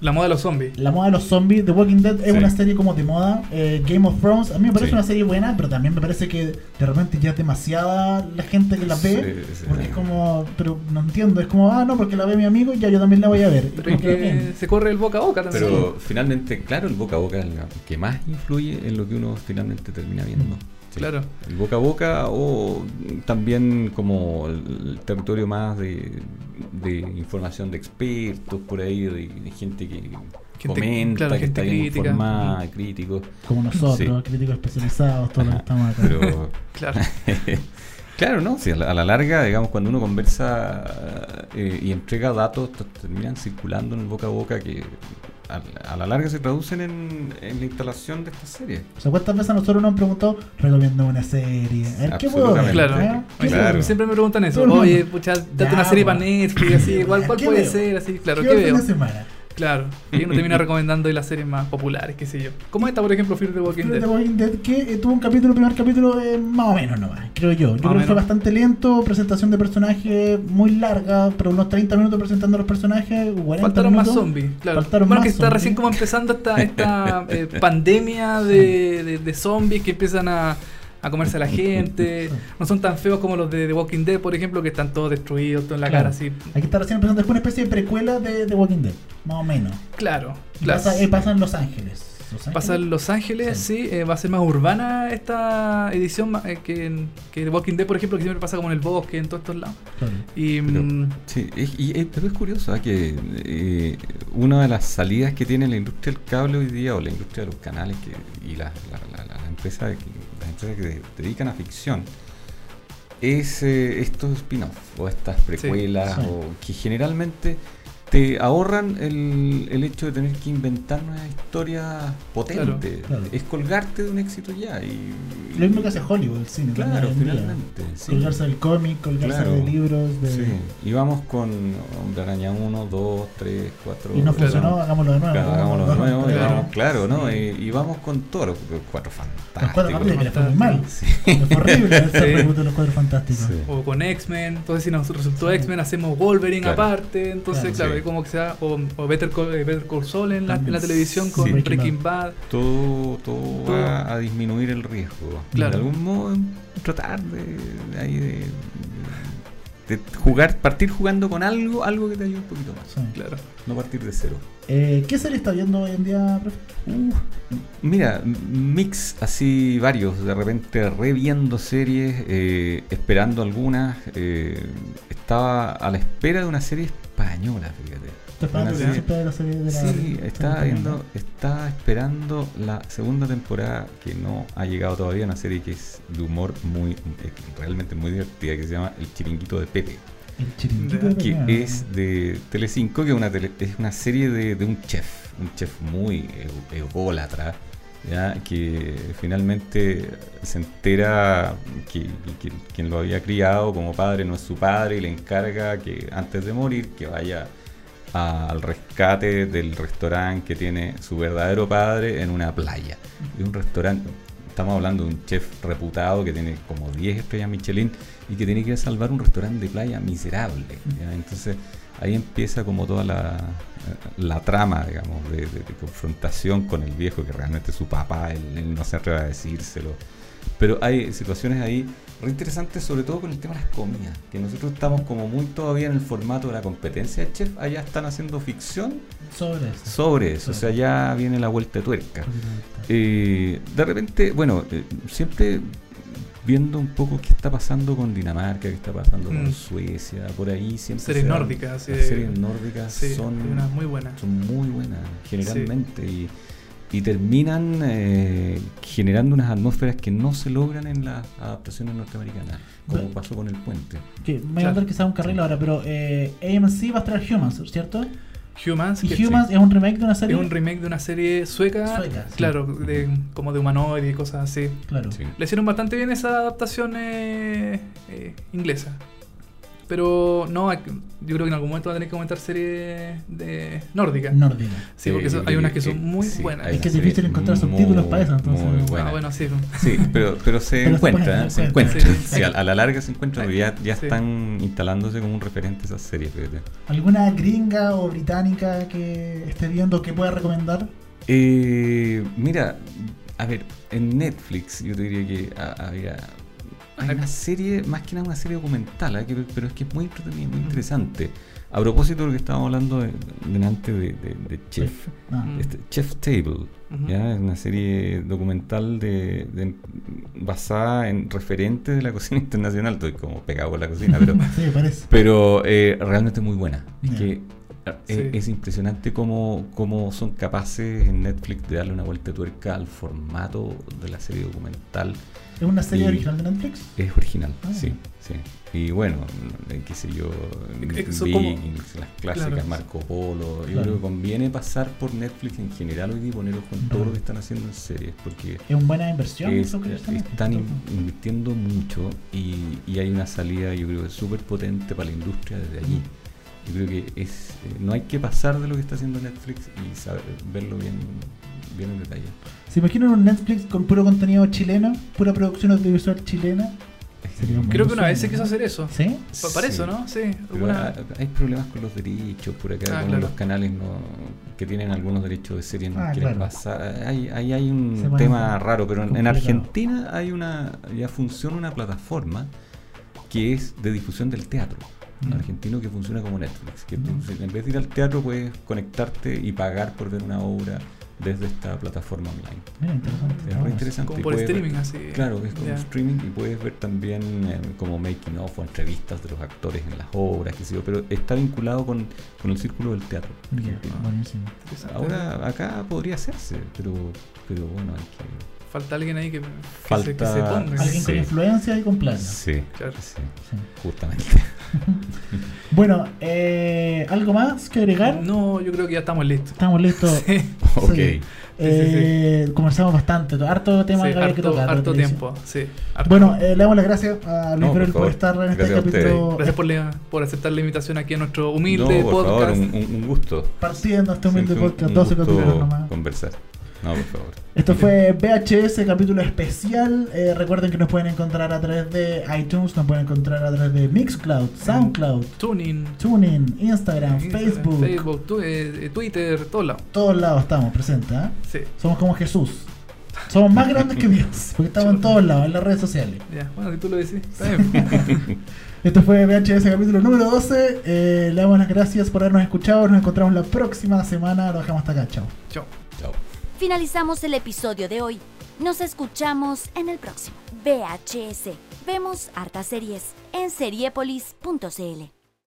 La moda de los zombies. la moda de los zombies, The Walking Dead es Sí. una serie como de moda. eh, Game of Thrones, a mí me parece Sí. una serie buena, pero también me parece que de repente ya es demasiada la gente que la ve. Sí, sí. Porque es como, pero no entiendo, es como, ah, no, porque la ve mi amigo, ya yo también la voy a ver. Y Pero es que, se corre el boca a boca también. Pero finalmente, claro, el boca a boca es lo que más influye en lo que uno finalmente termina viendo. Sí. Claro. El boca a boca o también como el, territorio más de, de información de expertos por ahí, de, de gente que comenta, claro, que gente está bien crítica. informada, críticos. como nosotros, Sí. críticos especializados, todos los que estamos acá. Pero Claro. claro, ¿no? Sí, a, la, a la larga, digamos, cuando uno conversa eh, y entrega datos, terminan circulando en el boca a boca que a, a la larga se traducen en, en la instalación de esta serie. O sea, ¿cuántas veces a nosotros nos han preguntado, recomiendo una serie? A ver, ¿qué puedo ver? Claro. ¿Eh? ¿Qué Claro. Siempre me preguntan eso. Oye, pucha, date Ya, una serie para Netflix, así, ¿cuál, cuál ¿Qué puede veo? ser? Así, claro, ¿Qué ¿qué veo semana? Claro. Y uno termina recomendando las series más populares, qué sé yo. Como esta, por ejemplo, Fear the Walking Fear the Dead. Walking Dead, que eh, tuvo un capítulo, primer capítulo eh, más o menos nomás, creo yo. Yo Más creo que fue bastante lento, presentación de personajes muy larga, pero unos 30 minutos presentando a los personajes, 40 Faltaron más zombies, claro. Faltaron bueno, más que está zombies. recién como empezando esta, esta eh, pandemia de, de- de zombies que empiezan a, a comerse a la gente. No son tan feos como los de The Walking Dead, por ejemplo, que están todos destruidos, todo en la Claro. cara así. Aquí está recién presentando, es una especie de precuela de The Walking Dead, más o menos. Claro, Y claro. Pasa, eh, pasa en Los Ángeles. Pasa en Los Ángeles, sí, eh, va a ser más urbana esta edición eh, que, que Walking Dead, por ejemplo, que siempre pasa como en el bosque, en todos estos lados. Claro. Y Pero- mm, Sí, es- y, pero es curioso ¿ah? que eh, una de las salidas que tiene la industria del cable hoy día, o la industria de los canales que, y la, la, la- la- la empresa que, las empresas que se dedican a ficción, es eh, estos spin-offs o estas precuelas, Sí. o que generalmente te ahorran el, el hecho de tener que inventar una historia potente. Claro, claro. Es colgarte de un éxito ya. Y, Lo mismo que hace Hollywood, el cine. Claro, finalmente. sí. Colgarse del cómic, colgarse Claro. de libros. De... Sí, y vamos con Hombre Araña 1, 2, 3, 4. Y no Claro. funcionó, hagámoslo de nuevo. Claro, hagámoslo de nuevo, y Claro. vamos, claro, ¿no? Y, y vamos con todos los cuatro Los cuatro fantásticos. fantásticos, que le fue muy mal. Fue horrible de los cuatro fantásticos. Sí. o con X-Men, entonces si nos resultó Sí. X-Men hacemos Wolverine Claro. aparte, entonces Claro, claro, sí. es como que sea, o, o Better, Call, eh, Better Call Saul en la, en la También. televisión con Sí. Breaking, Bad. Todo, todo Todo. va a disminuir el riesgo. Claro. De algún modo, tratar de, de, ahí de, de jugar, partir jugando con algo, algo que te ayude un poquito más. Sí. Claro. No partir de cero. Eh, ¿Qué serie está viendo hoy en día, profe? Mira, mix así varios, de repente reviendo series, eh, esperando algunas. eh, estaba a la espera de una serie española, fíjate. ¿Está esperando Una que serie- se espera la serie de la Sí, española? viendo, estaba esperando la segunda temporada que no ha llegado todavía, una serie que es de humor muy, eh, realmente muy divertida, que se llama El Chiringuito de Pepe, El chiringuito de que Pepe. es de Telecinco, que es una, tele- es una serie de, de un chef, un chef muy e- ególatra, ¿ya? que finalmente se entera que, quien lo había criado como padre no es su padre y le encarga que antes de morir que vaya al rescate del restaurante que tiene su verdadero padre en una playa. Es un restaurante, estamos hablando de un chef reputado que tiene como 10 estrellas Michelin y que tiene que salvar un restaurante de playa miserable. Entonces ahí empieza como toda la, la trama, digamos, de, confrontación con el viejo que realmente su papá, él, él no se atreve a decírselo. Pero hay situaciones ahí re interesantes, sobre todo con el tema de las comidas, que nosotros estamos como muy todavía en el formato de la competencia de chef, allá están haciendo ficción Sobre eso. sobre eso, o sea, ya viene la vuelta de tuerca. Eh, de repente, bueno, eh, siempre viendo un poco qué está pasando con Dinamarca, qué está pasando con Mm. Suecia, por ahí siempre Series se dan- nórdicas, las de- series nórdicas Sí, son, unas muy buenas. son muy buenas generalmente y, y terminan eh, generando unas atmósferas que no se logran en las adaptaciones norteamericanas, como pasó con el puente. Que me voy a Claro. contar que sea un carril ahora, pero eh, AMC va a traer Humans, ¿cierto? Humans, que Y Humans es un remake de una serie. es un remake de una serie sueca, Sueca, sí. claro, de, como de humanoide y cosas así. Claro. Sí. Le hicieron bastante bien esa adaptación eh, eh, inglesa. Pero no, yo creo que en algún momento va a tener que comentar series de nórdica. Nórdica. Sí, porque Eh, son- hay unas que son muy sí, buenas. Es que es difícil encontrar subtítulos para eso, entonces- Muy Ah, buena. bueno, sí. Sí, pero, pero se Pero se encuentra, puede, ¿eh? Sí. Sí, a, a la larga se encuentra, porque ya, ya Sí. están instalándose como un referente esas series. fíjate. ¿Alguna gringa o británica que esté viendo que pueda recomendar? Eh, mira, a ver, en Netflix yo te diría que ha- había... Hay una serie, más que nada una serie documental, ¿eh? pero es que es muy entretenida, muy interesante. A propósito de lo que estábamos hablando de- delante de, de- de Chef. Ah, Mm. Este, Chef Table. ¿ya? es una serie documental de, basada en referentes de la cocina internacional. Estoy como pegado con la cocina, pero, sí, pero eh, realmente muy buena. Es que eh, Sí. es, impresionante cómo, cómo son capaces en Netflix de darle una vuelta de tuerca al formato de la serie documental. ¿Es una serie Y- original de Netflix? Es original, Ah. sí, sí. Y bueno, eh, qué sé yo, Eh, Vikings, las clásicas, Claro. Marco Polo. Yo Claro. creo que conviene pasar por Netflix en general hoy día y ponerlos con todo Ujú. lo que están haciendo en series, porque ¿Es una buena inversión? es- eso que están haciendo? están in- invirtiendo mucho y, y hay una salida, yo creo que súper potente para la industria desde allí. Yo creo que es eh, no hay que pasar de lo que está haciendo Netflix y saber, verlo bien, bien en detalle. ¿Se imaginan un Netflix con puro contenido chileno? ¿Pura producción audiovisual chilena? Sería un Creo que una vez se quiso hacer eso. ¿Sí? Pa- Para eso. ¿no? Sí. Alguna- ha- hay problemas con los derechos por acá, Ah, claro. los canales no, que tienen algunos derechos de serie no Ah, quieren claro. pasar. Hay, hay, hay un tema raro, pero en, en. Argentina hay una ya funciona una plataforma que es de difusión del teatro. Mm. Argentino que funciona como Netflix, que tú, Mm. en vez de ir al teatro puedes conectarte y pagar por ver una obra desde esta plataforma online. Mira, interesante. Es re bueno. interesante. como por ver- streaming, así. Claro, es como Ya. streaming y puedes ver también eh, como making of o entrevistas de los actores en las obras, qué sé yo, pero está vinculado con, con el círculo del teatro. Argentino. buenísimo. Interesante. Ahora acá podría hacerse, pero, pero bueno, hay que... Falta alguien ahí que, que se, Falta- que se ponga. Alguien Sí. con influencia y con plata. Sí, Claro. sí, Sí. justamente. Bueno, eh, ¿algo más que agregar? No, yo creo que ya estamos listos. Estamos listos. Sí, ok. Sí. Eh, Conversamos bastante, harto tema sí, que había que harto, tocar. harto tiempo. Sí, harto. Bueno, eh, le damos las gracias a Luis No, por por, favor. estar en este Gracias capítulo. Gracias por, la- por aceptar la invitación aquí a nuestro No, humilde por favor, podcast. un, un- un gusto. Partiendo este humilde podcast, un 12 gusto capítulos nomás. conversar. No, por favor. Esto fue VHS, capítulo especial. Eh, recuerden que nos pueden encontrar a través de iTunes, nos pueden encontrar a través de Mixcloud, SoundCloud, Tuning, TuneIn, Instagram, Instagram, Facebook. Facebook, tu- eh, Twitter, todos lados. Todos lados estamos presentes. ¿ah? Sí, Somos como Jesús. Somos más grandes que Dios, porque estamos en todos lados, en las redes sociales. ya. Bueno, si tú lo decís, está bien. Esto fue VHS capítulo número 12. Eh, le damos las gracias por habernos escuchado. Nos encontramos la próxima semana. Lo dejamos hasta acá. Chao. Chao. Finalizamos el episodio de hoy. Nos escuchamos en el próximo. VHS. Vemos hartas series en seriepolis.cl.